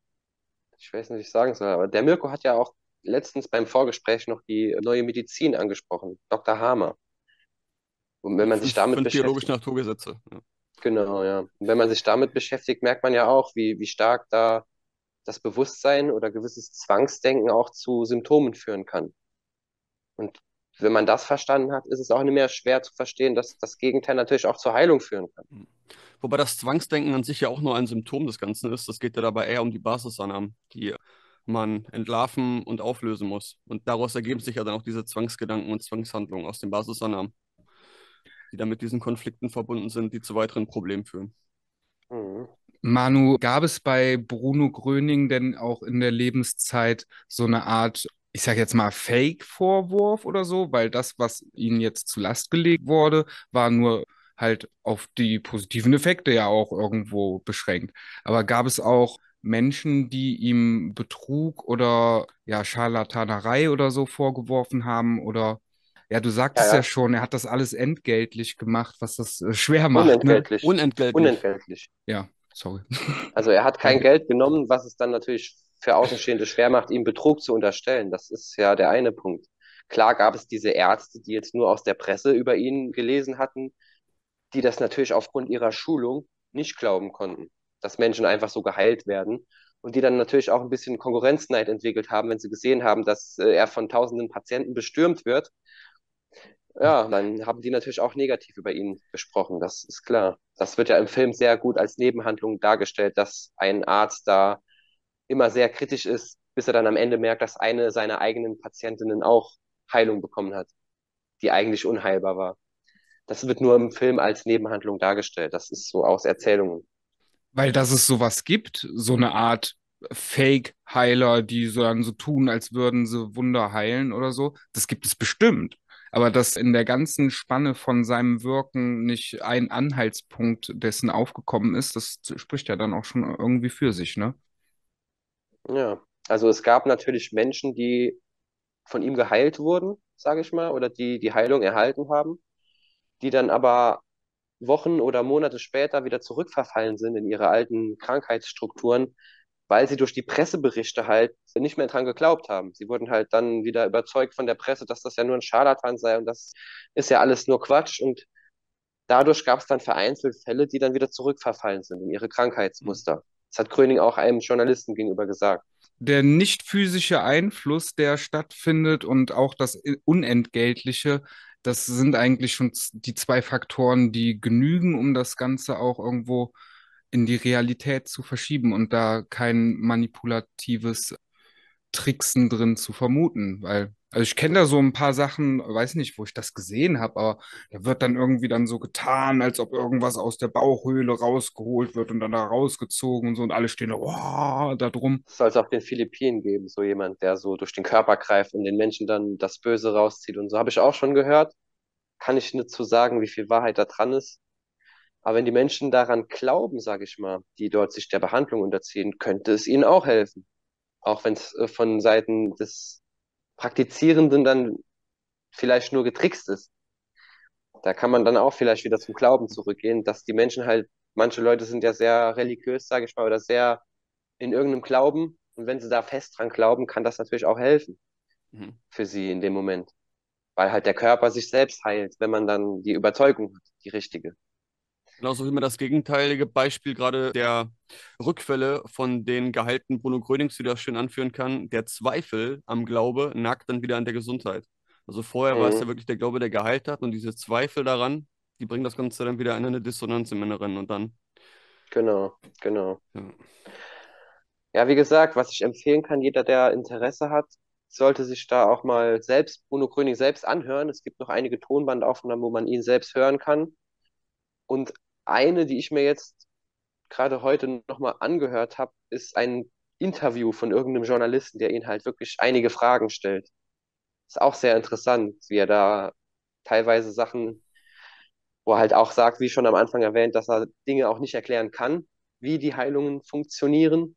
ich weiß nicht, wie ich sagen soll, aber der Mirko hat ja auch letztens beim Vorgespräch noch die neue Medizin angesprochen, Dr. Hamer. Und wenn man sich damit beschäftigt, Naturgesetze. Ja. Genau, ja. Und wenn man sich damit beschäftigt, merkt man ja auch, wie, wie stark da das Bewusstsein oder gewisses Zwangsdenken auch zu Symptomen führen kann. Und wenn man das verstanden hat, ist es auch nicht mehr schwer zu verstehen, dass das Gegenteil natürlich auch zur Heilung führen kann. Wobei das Zwangsdenken an sich ja auch nur ein Symptom des Ganzen ist. Das geht ja dabei eher um die Basisannahmen, die man entlarven und auflösen muss. Und daraus ergeben sich ja dann auch diese Zwangsgedanken und Zwangshandlungen aus den Basisannahmen, die dann mit diesen Konflikten verbunden sind, die zu weiteren Problemen führen. Mhm. Manu, gab es bei Bruno Gröning denn auch in der Lebenszeit so eine Art, ich sage jetzt mal, Fake-Vorwurf oder so? Weil das, was ihnen jetzt zu Last gelegt wurde, war nur halt auf die positiven Effekte ja auch irgendwo beschränkt. Aber gab es auch Menschen, die ihm Betrug oder ja, Scharlatanerei oder so vorgeworfen haben? Oder ja, du Ja, sagtest ja ja, schon, er hat das alles entgeltlich gemacht, was das äh, schwer macht, ne? unentgeltlich. Unentgeltlich. Unentgeltlich. Ja, sorry. Also er hat kein. Geld genommen, was es dann natürlich für Außenstehende schwer macht, ihm Betrug zu unterstellen. Das ist ja der eine Punkt. Klar gab es diese Ärzte, die jetzt nur aus der Presse über ihn gelesen hatten, die das natürlich aufgrund ihrer Schulung nicht glauben konnten, dass Menschen einfach so geheilt werden und die dann natürlich auch ein bisschen Konkurrenzneid entwickelt haben, wenn sie gesehen haben, dass äh, er von tausenden Patienten bestürmt wird. Ja, dann haben die natürlich auch negativ über ihn gesprochen, das ist klar. Das wird ja im Film sehr gut als Nebenhandlung dargestellt, dass ein Arzt da immer sehr kritisch ist, bis er dann am Ende merkt, dass eine seiner eigenen Patientinnen auch Heilung bekommen hat, die eigentlich unheilbar war. Das wird nur im Film als Nebenhandlung dargestellt. Das ist so aus Erzählungen. Weil dass es sowas gibt, so eine Art Fake-Heiler, die so dann so tun, als würden sie Wunder heilen oder so, das gibt es bestimmt. Aber dass in der ganzen Spanne von seinem Wirken nicht ein Anhaltspunkt dessen aufgekommen ist, das spricht ja dann auch schon irgendwie für sich, ne? Ja, also es gab natürlich Menschen, die von ihm geheilt wurden, sage ich mal, oder die die Heilung erhalten haben, die dann aber Wochen oder Monate später wieder zurückverfallen sind in ihre alten Krankheitsstrukturen, weil sie durch die Presseberichte halt nicht mehr dran geglaubt haben. Sie wurden halt dann wieder überzeugt von der Presse, dass das ja nur ein Scharlatan sei und das ist ja alles nur Quatsch. Und dadurch gab es dann vereinzelt Fälle, die dann wieder zurückverfallen sind in ihre Krankheitsmuster. Das hat Gröning auch einem Journalisten gegenüber gesagt. Der nicht physische Einfluss, der stattfindet und auch das Unentgeltliche, das sind eigentlich schon die zwei Faktoren, die genügen, um das Ganze auch irgendwo in die Realität zu verschieben und da kein manipulatives Tricksen drin zu vermuten, weil, also ich kenne da so ein paar Sachen, weiß nicht, wo ich das gesehen habe, aber da wird dann irgendwie dann so getan, als ob irgendwas aus der Bauchhöhle rausgeholt wird und dann da rausgezogen und so und alle stehen da, wow, da drum. Es soll es auf den Philippinen geben, so jemand, der so durch den Körper greift und den Menschen dann das Böse rauszieht und so. Habe ich auch schon gehört. Kann ich nicht zu sagen, wie viel Wahrheit da dran ist. Aber wenn die Menschen daran glauben, sage ich mal, die dort sich der Behandlung unterziehen, könnte es ihnen auch helfen. Auch wenn es äh, von Seiten des Praktizierenden dann vielleicht nur getrickst ist. Da kann man dann auch vielleicht wieder zum Glauben zurückgehen, dass die Menschen halt, manche Leute sind ja sehr religiös, sage ich mal, oder sehr in irgendeinem Glauben. Und wenn sie da fest dran glauben, kann das natürlich auch helfen Mhm. für sie in dem Moment. Weil halt der Körper sich selbst heilt, wenn man dann die Überzeugung hat, die richtige. Genauso wie man das gegenteilige Beispiel gerade der Rückfälle von den geheilten Bruno Grönings wieder schön anführen kann. Der Zweifel am Glaube nagt dann wieder an der Gesundheit. Also vorher war es ja Mhm. wirklich der Glaube, der geheilt hat und diese Zweifel daran, die bringen das Ganze dann wieder in eine Dissonanz im Inneren und dann, Genau, genau. ja. Ja, wie gesagt, was ich empfehlen kann, jeder, der Interesse hat, sollte sich da auch mal selbst, Bruno Gröning selbst anhören. Es gibt noch einige Tonbandaufnahmen, wo man ihn selbst hören kann. Und eine, die ich mir jetzt gerade heute nochmal angehört habe, ist ein Interview von irgendeinem Journalisten, der ihn halt wirklich einige Fragen stellt. Ist auch sehr interessant, wie er da teilweise Sachen, wo er halt auch sagt, wie schon am Anfang erwähnt, dass er Dinge auch nicht erklären kann, wie die Heilungen funktionieren.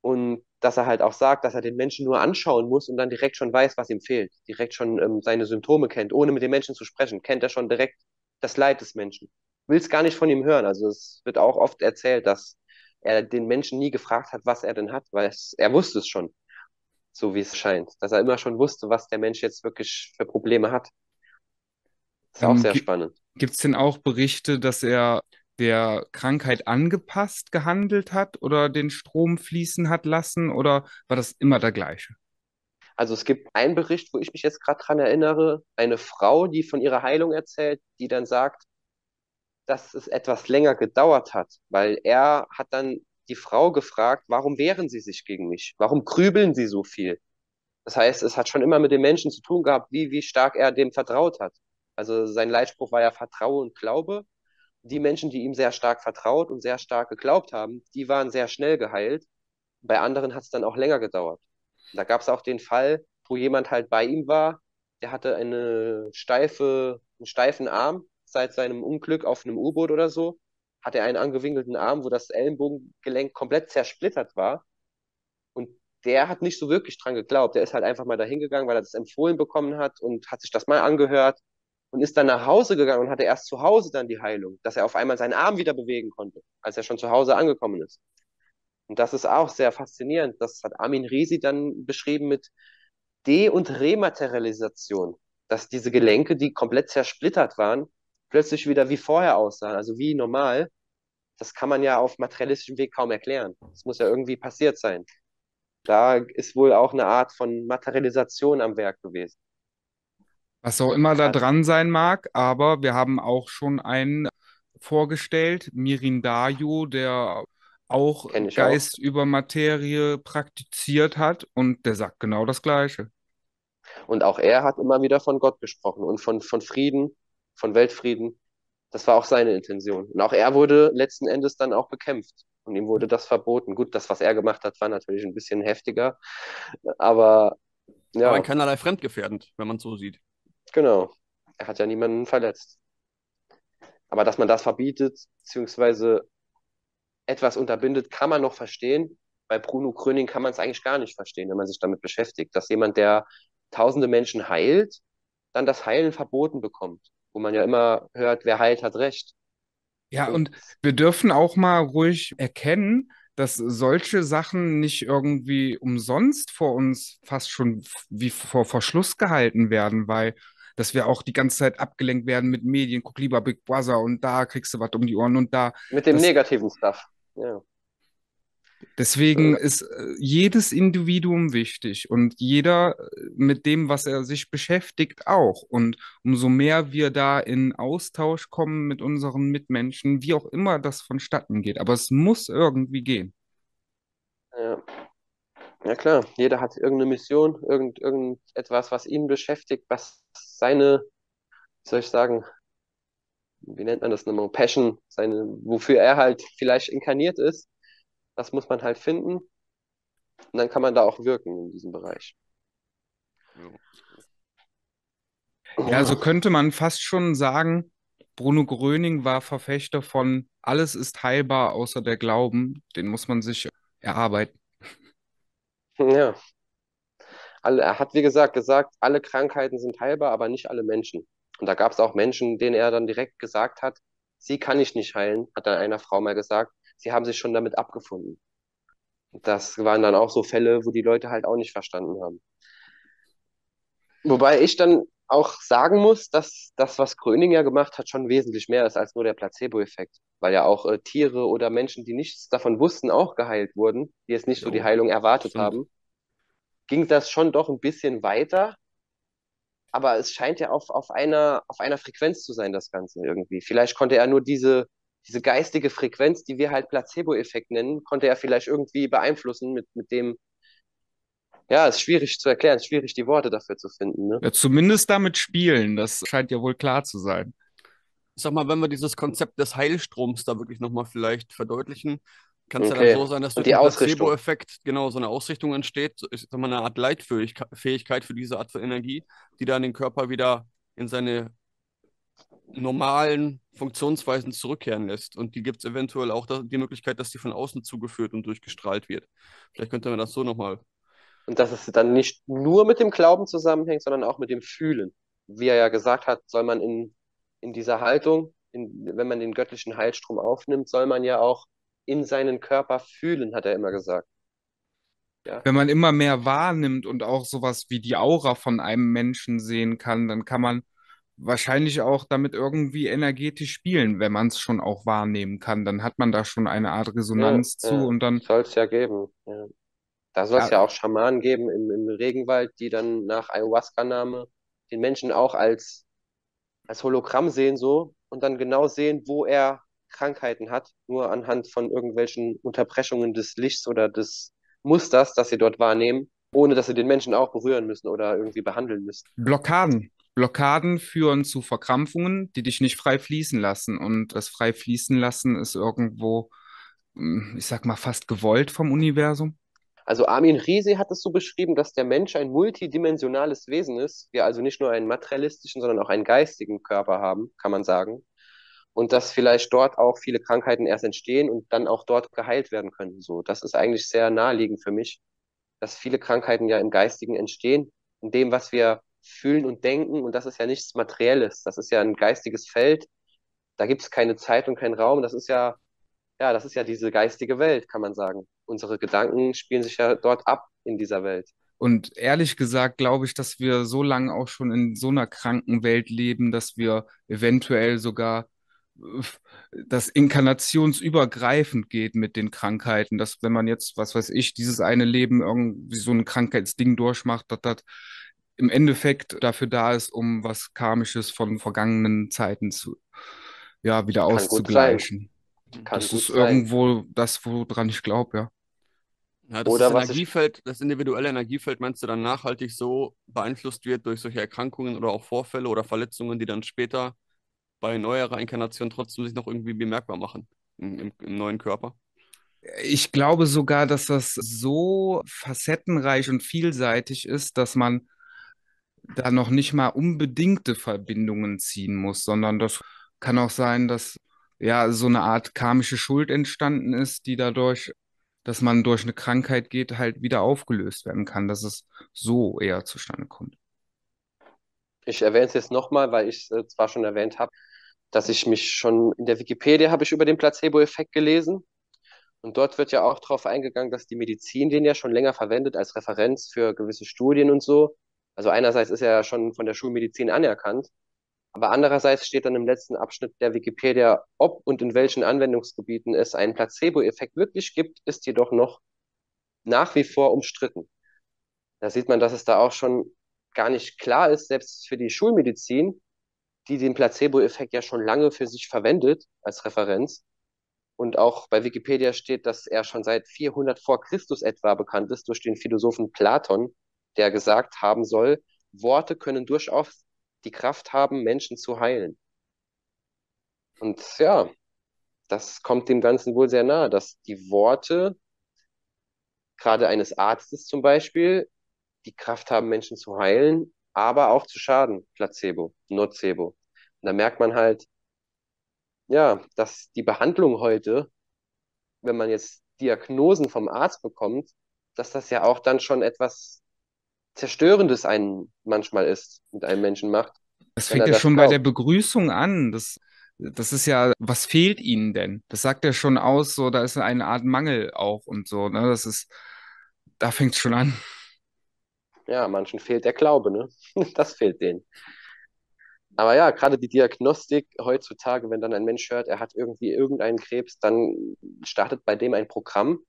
Und dass er halt auch sagt, dass er den Menschen nur anschauen muss und dann direkt schon weiß, was ihm fehlt. Direkt schon ähm, seine Symptome kennt, ohne mit den Menschen zu sprechen, kennt er schon direkt das Leid des Menschen. Will es gar nicht von ihm hören. Also es wird auch oft erzählt, dass er den Menschen nie gefragt hat, was er denn hat, weil es, er wusste es schon, so wie es scheint. Dass er immer schon wusste, was der Mensch jetzt wirklich für Probleme hat. Ist auch Ähm, sehr gi- spannend. Gibt es denn auch Berichte, dass er der Krankheit angepasst gehandelt hat oder den Strom fließen hat lassen oder war das immer der gleiche? Also es gibt einen Bericht, wo ich mich jetzt gerade dran erinnere, eine Frau, die von ihrer Heilung erzählt, die dann sagt, dass es etwas länger gedauert hat, weil er hat dann die Frau gefragt, warum wehren Sie sich gegen mich? Warum grübeln Sie so viel? Das heißt, es hat schon immer mit den Menschen zu tun gehabt, wie, wie stark er dem vertraut hat. Also sein Leitspruch war ja Vertraue und Glaube. Die Menschen, die ihm sehr stark vertraut und sehr stark geglaubt haben, die waren sehr schnell geheilt. Bei anderen hat es dann auch länger gedauert. Da gab es auch den Fall, wo jemand halt bei ihm war, der hatte eine steife, einen steifen Arm seit seinem Unglück auf einem U-Boot oder so, hatte er einen angewinkelten Arm, wo das Ellenbogengelenk komplett zersplittert war. Und der hat nicht so wirklich dran geglaubt. Der ist halt einfach mal dahin gegangen, weil er das empfohlen bekommen hat und hat sich das mal angehört und ist dann nach Hause gegangen und hatte erst zu Hause dann die Heilung, dass er auf einmal seinen Arm wieder bewegen konnte, als er schon zu Hause angekommen ist. Und das ist auch sehr faszinierend. Das hat Armin Risi dann beschrieben mit De- und Rematerialisation, dass diese Gelenke, die komplett zersplittert waren, plötzlich wieder wie vorher aussahen, also wie normal. Das kann man ja auf materialistischem Weg kaum erklären. Das muss ja irgendwie passiert sein. Da ist wohl auch eine Art von Materialisation am Werk gewesen. Was auch immer da dran sein mag, aber wir haben auch schon einen vorgestellt, Mirin Dayu, der auch Geist über Materie praktiziert hat und der sagt genau das Gleiche. Und auch er hat immer wieder von Gott gesprochen und von, von Frieden, von Weltfrieden. Das war auch seine Intention. Und auch er wurde letzten Endes dann auch bekämpft. Und ihm wurde das verboten. Gut, das, was er gemacht hat, war natürlich ein bisschen heftiger. Aber Aber ja, in keinerlei fremdgefährdend, wenn man es so sieht. genau. Er hat ja niemanden verletzt. Aber dass man das verbietet, beziehungsweise etwas unterbindet, kann man noch verstehen. Bei Bruno Gröning kann man es eigentlich gar nicht verstehen, wenn man sich damit beschäftigt. Dass jemand, der tausende Menschen heilt, dann das Heilen verboten bekommt. Wo man ja immer hört, wer heilt, hat Recht. Ja, und wir dürfen auch mal ruhig erkennen, dass solche Sachen nicht irgendwie umsonst vor uns fast schon wie vor Verschluss gehalten werden, weil dass wir auch die ganze Zeit abgelenkt werden mit Medien. Guck lieber Big Brother und da kriegst du was um die Ohren und da. Mit dem Das- negativen Stuff. Ja. Deswegen Ja. ist äh, jedes Individuum wichtig und jeder äh, mit dem, was er sich beschäftigt, auch. Und umso mehr wir da in Austausch kommen mit unseren Mitmenschen, wie auch immer das vonstatten geht, aber es muss irgendwie gehen. Ja. Ja klar, jeder hat irgendeine Mission, irgend, irgendetwas, was ihn beschäftigt, was seine, wie soll ich sagen, wie nennt man das nochmal, Passion, seine, wofür er halt vielleicht inkarniert ist, das muss man halt finden. Und dann kann man da auch wirken in diesem Bereich. Ja, so könnte man fast schon sagen, Bruno Gröning war Verfechter von alles ist heilbar außer der Glauben. Den muss man sich erarbeiten. Ja. Alle, er hat, wie gesagt, gesagt, alle Krankheiten sind heilbar, aber nicht alle Menschen. Und da gab es auch Menschen, denen er dann direkt gesagt hat, sie kann ich nicht heilen, hat dann einer Frau mal gesagt, sie haben sich schon damit abgefunden. Und Das waren dann auch so Fälle, wo die Leute halt auch nicht verstanden haben. Wobei ich dann auch sagen muss, dass das, was Gröninger gemacht hat, schon wesentlich mehr ist als nur der Placebo-Effekt. Weil ja auch äh, Tiere oder Menschen, die nichts davon wussten, auch geheilt wurden, die jetzt nicht so die Heilung erwartet stimmt. haben. Ging das schon doch ein bisschen weiter, aber es scheint ja auf, auf einer, auf einer Frequenz zu sein, das Ganze irgendwie. Vielleicht konnte er nur diese, diese geistige Frequenz, die wir halt Placebo-Effekt nennen, konnte er vielleicht irgendwie beeinflussen mit, mit dem, Ja, ist schwierig zu erklären, ist schwierig, die Worte dafür zu finden. Ne? Ja, zumindest damit spielen, das scheint ja wohl klar zu sein. Ich sag mal, wenn wir dieses Konzept des Heilstroms da wirklich nochmal vielleicht verdeutlichen, kann es ja Okay. dann so sein, dass durch den. Placebo-Effekt genau so eine Ausrichtung entsteht, so- ich sag mal, eine Art Leitfähigkeit Fähigkeit für diese Art von Energie, die dann den Körper wieder in seine normalen Funktionsweisen zurückkehren lässt. Und die gibt es eventuell auch da, die Möglichkeit, dass die von außen zugeführt und durchgestrahlt wird. Vielleicht könnte man das so nochmal. Und dass es dann nicht nur mit dem Glauben zusammenhängt, sondern auch mit dem Fühlen. Wie er ja gesagt hat, soll man in, in dieser Haltung, in, wenn man den göttlichen Heilstrom aufnimmt, soll man ja auch in seinen Körper fühlen, hat er immer gesagt. Wenn man immer mehr wahrnimmt und auch sowas wie die Aura von einem Menschen sehen kann, dann kann man wahrscheinlich auch damit irgendwie energetisch spielen, wenn man es schon auch wahrnehmen kann. Dann hat man da schon eine Art Resonanz Ja, zu ja. und dann, Soll es ja geben. Ja. Da soll es Ja. ja auch Schamanen geben im, im Regenwald, die dann nach Ayahuasca-Nahme den Menschen auch als, als Hologramm sehen so und dann genau sehen, wo er Krankheiten hat, nur anhand von irgendwelchen Unterbrechungen des Lichts oder des Musters, das sie dort wahrnehmen, ohne dass sie den Menschen auch berühren müssen oder irgendwie behandeln müssen. Blockaden. Blockaden führen zu Verkrampfungen, die dich nicht frei fließen lassen. Und das frei fließen lassen ist irgendwo, hm, ich sag mal, fast gewollt vom Universum. Also Armin Riese hat es so beschrieben, dass der Mensch ein multidimensionales Wesen ist, wir also nicht nur einen materialistischen, sondern auch einen geistigen Körper haben, kann man sagen. Und dass vielleicht dort auch viele Krankheiten erst entstehen und dann auch dort geheilt werden können. So, das ist eigentlich sehr naheliegend für mich, dass viele Krankheiten ja im Geistigen entstehen, in dem, was wir fühlen und denken. Und das ist ja nichts Materielles. Das ist ja ein geistiges Feld. Da gibt es keine Zeit und keinen Raum. Das ist ja, ja, das ist ja diese geistige Welt, kann man sagen. Unsere Gedanken spielen sich ja dort ab in dieser Welt. Und ehrlich gesagt glaube ich, dass wir so lange auch schon in so einer kranken Welt leben, dass wir eventuell sogar das inkarnationsübergreifend geht mit den Krankheiten, dass wenn man jetzt, was weiß ich, dieses eine Leben irgendwie so ein Krankheitsding durchmacht, dass das im Endeffekt dafür da ist, um was Karmisches von vergangenen Zeiten zu, ja, wieder Kann auszugleichen. Kann Das ist sein. irgendwo das, woran ich glaube, ja. Ja, dass Oder das was ich- Energiefeld, das individuelle Energiefeld, meinst du, dann nachhaltig so beeinflusst wird durch solche Erkrankungen oder auch Vorfälle oder Verletzungen, die dann später bei neuerer Inkarnation trotzdem sich noch irgendwie bemerkbar machen im, im, neuen Körper? Ich glaube sogar, dass das so facettenreich und vielseitig ist, dass man da noch nicht mal unbedingte Verbindungen ziehen muss, sondern das kann auch sein, dass ja so eine Art karmische Schuld entstanden ist, die dadurch, dass man durch eine Krankheit geht, halt wieder aufgelöst werden kann, dass es so eher zustande kommt. Ich erwähne es jetzt nochmal, weil ich es äh, zwar schon erwähnt habe, dass ich mich schon in der Wikipedia habe ich über den Placebo-Effekt gelesen. Und dort wird ja auch darauf eingegangen, dass die Medizin den ja schon länger verwendet als Referenz für gewisse Studien und so. Also einerseits ist er ja schon von der Schulmedizin anerkannt, aber andererseits steht dann im letzten Abschnitt der Wikipedia, ob und in welchen Anwendungsgebieten es einen Placebo-Effekt wirklich gibt, ist jedoch noch nach wie vor umstritten. Da sieht man, dass es da auch schon gar nicht klar ist, selbst für die Schulmedizin, die den Placebo-Effekt ja schon lange für sich verwendet als Referenz. Und auch bei Wikipedia steht, dass er schon seit 400 vor Christus etwa bekannt ist durch den Philosophen Platon, der gesagt haben soll, Worte können durchaus die Kraft haben, Menschen zu heilen. Und ja, das kommt dem Ganzen wohl sehr nahe, dass die Worte, gerade eines Arztes zum Beispiel, die Kraft haben, Menschen zu heilen, aber auch zu schaden. Placebo, Nocebo. Und da merkt man halt, ja, dass die Behandlung heute, wenn man jetzt Diagnosen vom Arzt bekommt, dass das ja auch dann schon etwas Zerstörendes einen manchmal ist, mit einem Menschen macht. Das fängt ja das schon bei der glaubt. Begrüßung an. Das, das ist ja, was fehlt Ihnen denn? Das sagt ja schon aus, so, da ist eine Art Mangel auch und so, ne? Das ist, da fängt es schon an. Ja, manchen fehlt der Glaube, ne? Das fehlt denen. Aber ja, gerade die Diagnostik heutzutage, wenn dann ein Mensch hört, er hat irgendwie irgendeinen Krebs, dann startet bei dem ein Programm.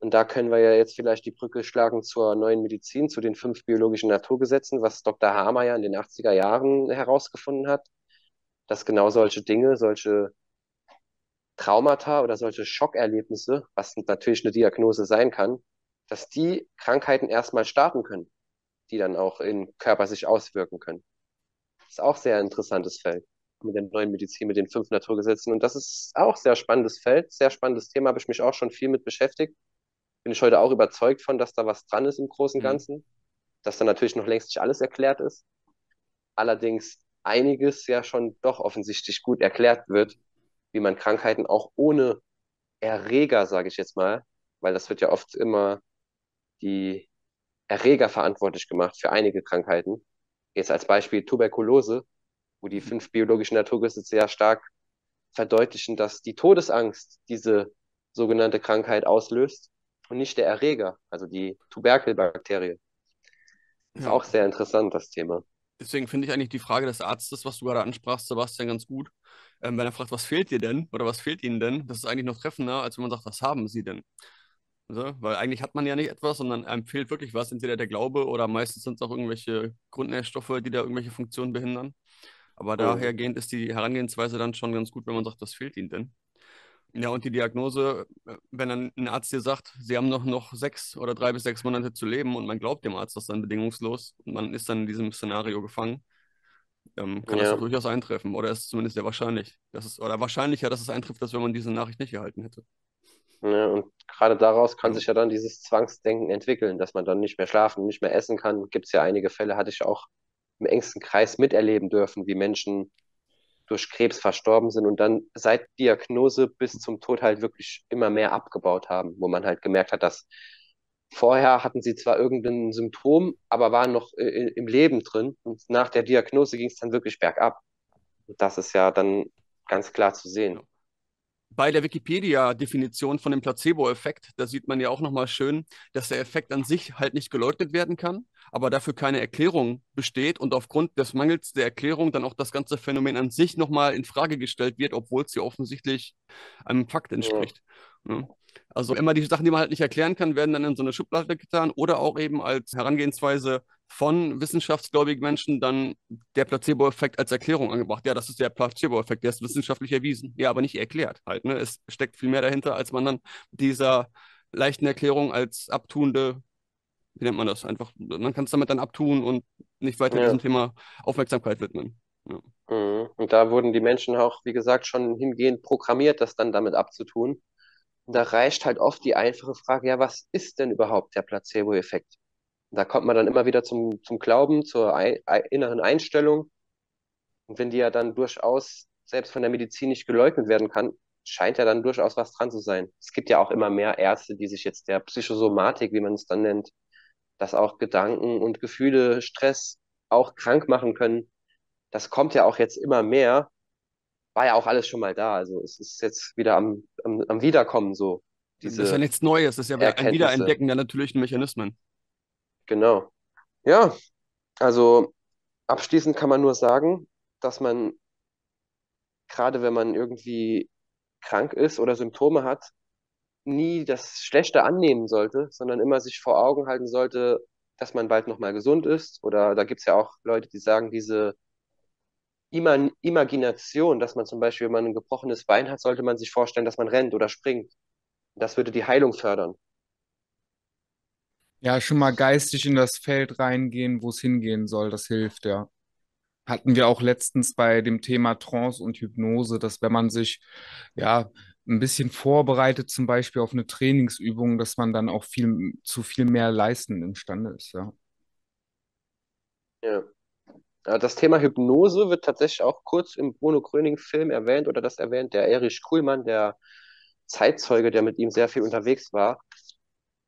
Und da können wir ja jetzt vielleicht die Brücke schlagen zur neuen Medizin, zu den fünf biologischen Naturgesetzen, was Dr. Hamer ja in den 80er Jahren herausgefunden hat, dass genau solche Dinge, solche Traumata oder solche Schockerlebnisse, was natürlich eine Diagnose sein kann, dass die Krankheiten erstmal starten können, die dann auch im Körper sich auswirken können. Das ist auch sehr interessantes Feld mit der neuen Medizin, mit den fünf Naturgesetzen. Und das ist auch sehr spannendes Feld, sehr spannendes Thema, habe ich mich auch schon viel mit beschäftigt. Bin ich heute auch überzeugt von, dass da was dran ist im Großen und mhm. Ganzen. Mhm. Dass da natürlich noch längst nicht alles erklärt ist. Allerdings einiges ja schon doch offensichtlich gut erklärt wird, wie man Krankheiten auch ohne Erreger, sage ich jetzt mal, weil das wird ja oft immer die Erreger verantwortlich gemacht für einige Krankheiten. Jetzt als Beispiel Tuberkulose, wo die fünf biologischen Naturgesetze sehr stark verdeutlichen, dass die Todesangst diese sogenannte Krankheit auslöst und nicht der Erreger, also die Tuberkelbakterie. Das ist ja. auch sehr interessant, das Thema. Deswegen finde ich eigentlich die Frage des Arztes, was du gerade ansprachst, Sebastian, ganz gut. Ähm, wenn er fragt, was fehlt dir denn oder was fehlt Ihnen denn, das ist eigentlich noch treffender, als wenn man sagt, was haben Sie denn? Also, weil eigentlich hat man ja nicht etwas, sondern einem fehlt wirklich was, entweder der Glaube oder meistens sind es auch irgendwelche Grundnährstoffe, die da irgendwelche Funktionen behindern. Aber mhm. dahergehend ist die Herangehensweise dann schon ganz gut, wenn man sagt, was fehlt Ihnen denn? Ja, und die Diagnose, äh, wenn dann ein Arzt dir sagt, Sie haben noch, noch sechs oder drei bis sechs Monate zu leben und man glaubt dem Arzt das dann bedingungslos und man ist dann in diesem Szenario gefangen, ähm, kann ja. das durchaus eintreffen oder ist zumindest sehr wahrscheinlich. Das ist, oder wahrscheinlicher, dass es eintrifft, als wenn man diese Nachricht nicht erhalten hätte. Ja, und gerade daraus kann sich ja dann dieses Zwangsdenken entwickeln, dass man dann nicht mehr schlafen, nicht mehr essen kann. Gibt es ja einige Fälle, hatte ich auch im engsten Kreis miterleben dürfen, wie Menschen durch Krebs verstorben sind und dann seit Diagnose bis zum Tod halt wirklich immer mehr abgebaut haben, wo man halt gemerkt hat, dass vorher hatten sie zwar irgendein Symptom, aber waren noch äh, im Leben drin und nach der Diagnose ging es dann wirklich bergab. Und das ist ja dann ganz klar zu sehen bei der Wikipedia-Definition von dem Placebo-Effekt, da sieht man ja auch nochmal schön, dass der Effekt an sich halt nicht geleugnet werden kann, aber dafür keine Erklärung besteht und aufgrund des Mangels der Erklärung dann auch das ganze Phänomen an sich nochmal in Frage gestellt wird, obwohl es ja offensichtlich einem Fakt entspricht. Ja. Ja. Also immer die Sachen, die man halt nicht erklären kann, werden dann in so eine Schublade getan oder auch eben als Herangehensweise von wissenschaftsgläubigen Menschen dann der Placebo-Effekt als Erklärung angebracht. Ja, das ist der Placebo-Effekt, der ist wissenschaftlich erwiesen. Ja, aber nicht erklärt halt. Ne? Es steckt viel mehr dahinter, als man dann dieser leichten Erklärung als abtuende, wie nennt man das? Einfach, man kann es damit dann abtun und nicht weiter ja. diesem Thema Aufmerksamkeit widmen. Ja. Mhm. Und da wurden die Menschen auch, wie gesagt, schon hingehend programmiert, das dann damit abzutun. Und da reicht halt oft die einfache Frage, ja, was ist denn überhaupt der Placebo-Effekt? Da kommt man dann immer wieder zum, zum Glauben, zur ein, inneren Einstellung. Und wenn die ja dann durchaus selbst von der Medizin nicht geleugnet werden kann, scheint ja dann durchaus was dran zu sein. Es gibt ja auch immer mehr Ärzte, die sich jetzt der Psychosomatik, wie man es dann nennt, dass auch Gedanken und Gefühle, Stress auch krank machen können. Das kommt ja auch jetzt immer mehr. War ja auch alles schon mal da. Also es ist jetzt wieder am, am, am Wiederkommen so. das ist ja nichts Neues, das ist ja ein Wiederentdecken der natürlichen Mechanismen. Genau. Ja, also abschließend kann man nur sagen, dass man, gerade wenn man irgendwie krank ist oder Symptome hat, nie das Schlechte annehmen sollte, sondern immer sich vor Augen halten sollte, dass man bald nochmal gesund ist. Oder da gibt es ja auch Leute, die sagen, diese Ima Imagination, dass man zum Beispiel, wenn man ein gebrochenes Bein hat, sollte man sich vorstellen, dass man rennt oder springt. Das würde die Heilung fördern. Ja, schon mal geistig in das Feld reingehen, wo es hingehen soll, das hilft, ja. Hatten wir auch letztens bei dem Thema Trance und Hypnose, dass wenn man sich ja ein bisschen vorbereitet, zum Beispiel auf eine Trainingsübung, dass man dann auch viel zu viel mehr leisten imstande ist, ja. Ja. Das Thema Hypnose wird tatsächlich auch kurz im Bruno Gröning-Film erwähnt oder das erwähnt der Erich Kuhlmann, der Zeitzeuge, der mit ihm sehr viel unterwegs war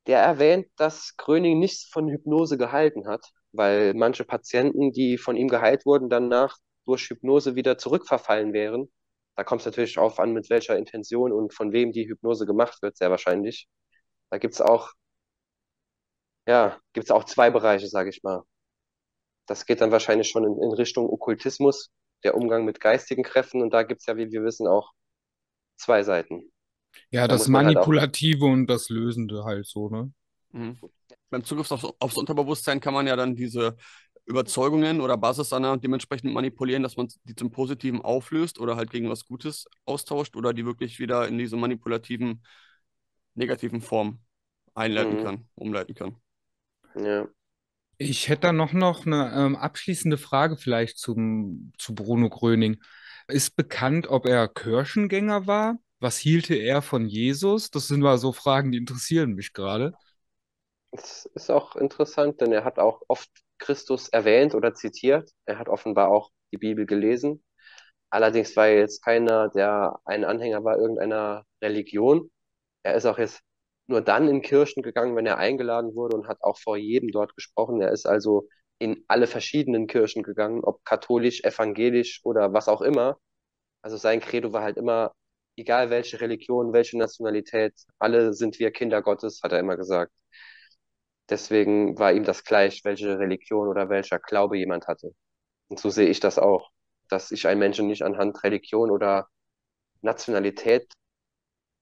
der erwähnt, dass Gröning nichts von Hypnose gehalten hat, weil manche Patienten, die von ihm geheilt wurden, danach durch Hypnose wieder zurückverfallen wären. Da kommt es natürlich auch an, mit welcher Intention und von wem die Hypnose gemacht wird, sehr wahrscheinlich. Da gibt es auch, ja, gibt es auch zwei Bereiche, sage ich mal. Das geht dann wahrscheinlich schon in, in Richtung Okkultismus, der Umgang mit geistigen Kräften. Und da gibt es ja, wie wir wissen, auch zwei Seiten. Ja, da das halt Manipulative halt und das Lösende halt so, ne? Mhm. Beim Zugriff aufs, aufs, Unterbewusstsein kann man ja dann diese Überzeugungen oder Basisannahmen dementsprechend manipulieren, dass man die zum Positiven auflöst oder halt gegen was Gutes austauscht oder die wirklich wieder in diese manipulativen, negativen Form einleiten Mhm. kann, umleiten kann. Ja. Ich hätte da noch, noch eine ähm, abschließende Frage vielleicht zum, zu Bruno Gröning. Ist bekannt, ob er Kirchengänger war? Was hielte er von Jesus? Das sind mal so Fragen, die interessieren mich gerade. Es ist auch interessant, denn er hat auch oft Christus erwähnt oder zitiert. Er hat offenbar auch die Bibel gelesen. Allerdings war er jetzt keiner, der ein Anhänger war irgendeiner Religion. Er ist auch jetzt nur dann in Kirchen gegangen, wenn er eingeladen wurde und hat auch vor jedem dort gesprochen. Er ist also in alle verschiedenen Kirchen gegangen, ob katholisch, evangelisch oder was auch immer. Also sein Credo war halt immer, egal welche Religion, welche Nationalität, alle sind wir Kinder Gottes, hat er immer gesagt. Deswegen war ihm das gleich, welche Religion oder welcher Glaube jemand hatte. Und so sehe ich das auch, dass ich einen Menschen nicht anhand Religion oder Nationalität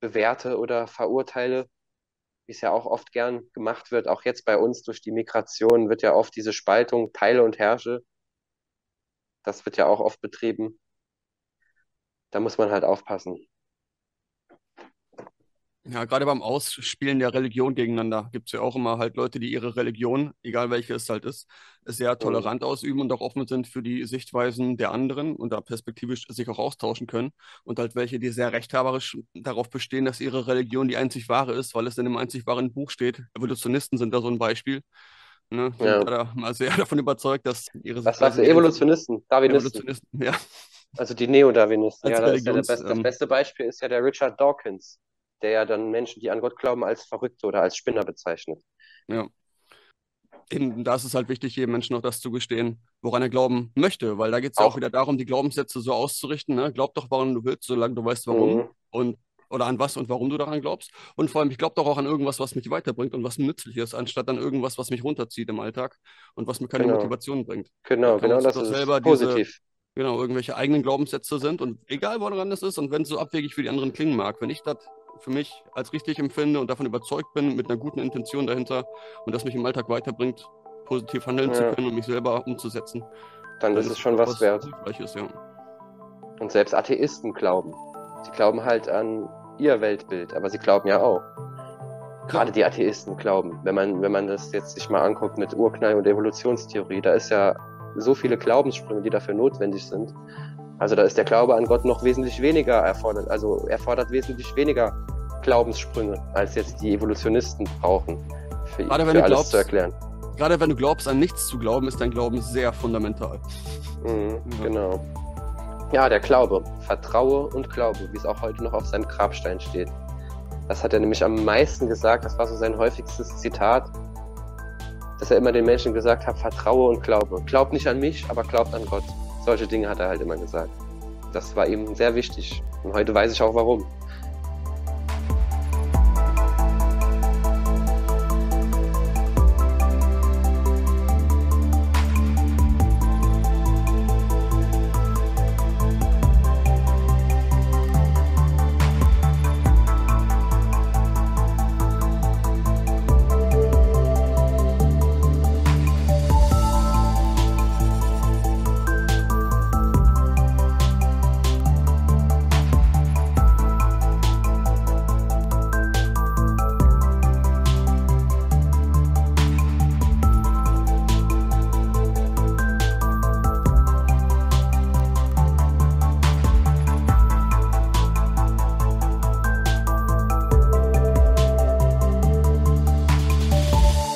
bewerte oder verurteile, wie es ja auch oft gern gemacht wird. Auch jetzt bei uns durch die Migration wird ja oft diese Spaltung, teile und herrsche. Das wird ja auch oft betrieben. Da muss man halt aufpassen. Ja, gerade beim Ausspielen der Religion gegeneinander gibt es ja auch immer halt Leute, die ihre Religion, egal welche es halt ist, sehr tolerant ausüben und auch offen sind für die Sichtweisen der anderen und da perspektivisch sich auch austauschen können. Und halt welche, die sehr rechthaberisch darauf bestehen, dass ihre Religion die einzig wahre ist, weil es in dem einzig wahren Buch steht. Evolutionisten sind da so ein Beispiel. Ne? Ja. da mal sehr davon überzeugt, dass ihre Was sagst du? Evolutionisten, Darwinisten, Evolutionisten, ja. also die Neo-Darwinisten. Ja, das ist ja der Religions- beste, das ähm, beste Beispiel ist ja der Richard Dawkins, der ja dann Menschen, die an Gott glauben, als Verrückte oder als Spinner bezeichnet. Ja. Eben, da ist es halt wichtig, jedem Menschen auch das zu gestehen, woran er glauben möchte, weil da geht es ja auch Auch. wieder darum, die Glaubenssätze so auszurichten. Ne? Glaub doch, woran du willst, solange du weißt, warum Mhm. und oder an was und warum du daran glaubst. Und vor allem, ich glaube doch auch an irgendwas, was mich weiterbringt und was nützlich ist, anstatt an irgendwas, was mich runterzieht im Alltag und was mir keine Genau. Motivation bringt. Genau, genau das ist selber es. diese- Positiv. Genau, irgendwelche eigenen Glaubenssätze sind und egal woran das ist und wenn es so abwegig für die anderen klingen mag, wenn ich das für mich als richtig empfinde und davon überzeugt bin, mit einer guten Intention dahinter und das mich im Alltag weiterbringt, positiv handeln zu Ja. können und mich selber umzusetzen. Dann ist es schon doch was wert. Hilfreiches, ja. Und selbst Atheisten glauben. Sie glauben halt an ihr Weltbild, aber sie glauben ja auch. Gerade die Atheisten glauben. Wenn man, wenn man das jetzt sich mal anguckt mit Urknall und Evolutionstheorie, da ist ja so viele Glaubenssprünge, die dafür notwendig sind. Also da ist der Glaube an Gott noch wesentlich weniger erfordert, also erfordert wesentlich weniger Glaubenssprünge, als jetzt die Evolutionisten brauchen, für, Gerade wenn für du alles glaubst- zu erklären. Gerade wenn du glaubst, an nichts zu glauben, ist dein Glauben sehr fundamental. Mhm, Ja. Genau. Ja, der Glaube. Vertraue und Glaube, wie es auch heute noch auf seinem Grabstein steht. Das hat er nämlich am meisten gesagt. Das war so sein häufigstes Zitat, dass er immer den Menschen gesagt hat, vertraue und glaube. Glaubt nicht an mich, aber glaubt an Gott. Solche Dinge hat er halt immer gesagt. Das war ihm sehr wichtig. Und heute weiß ich auch warum.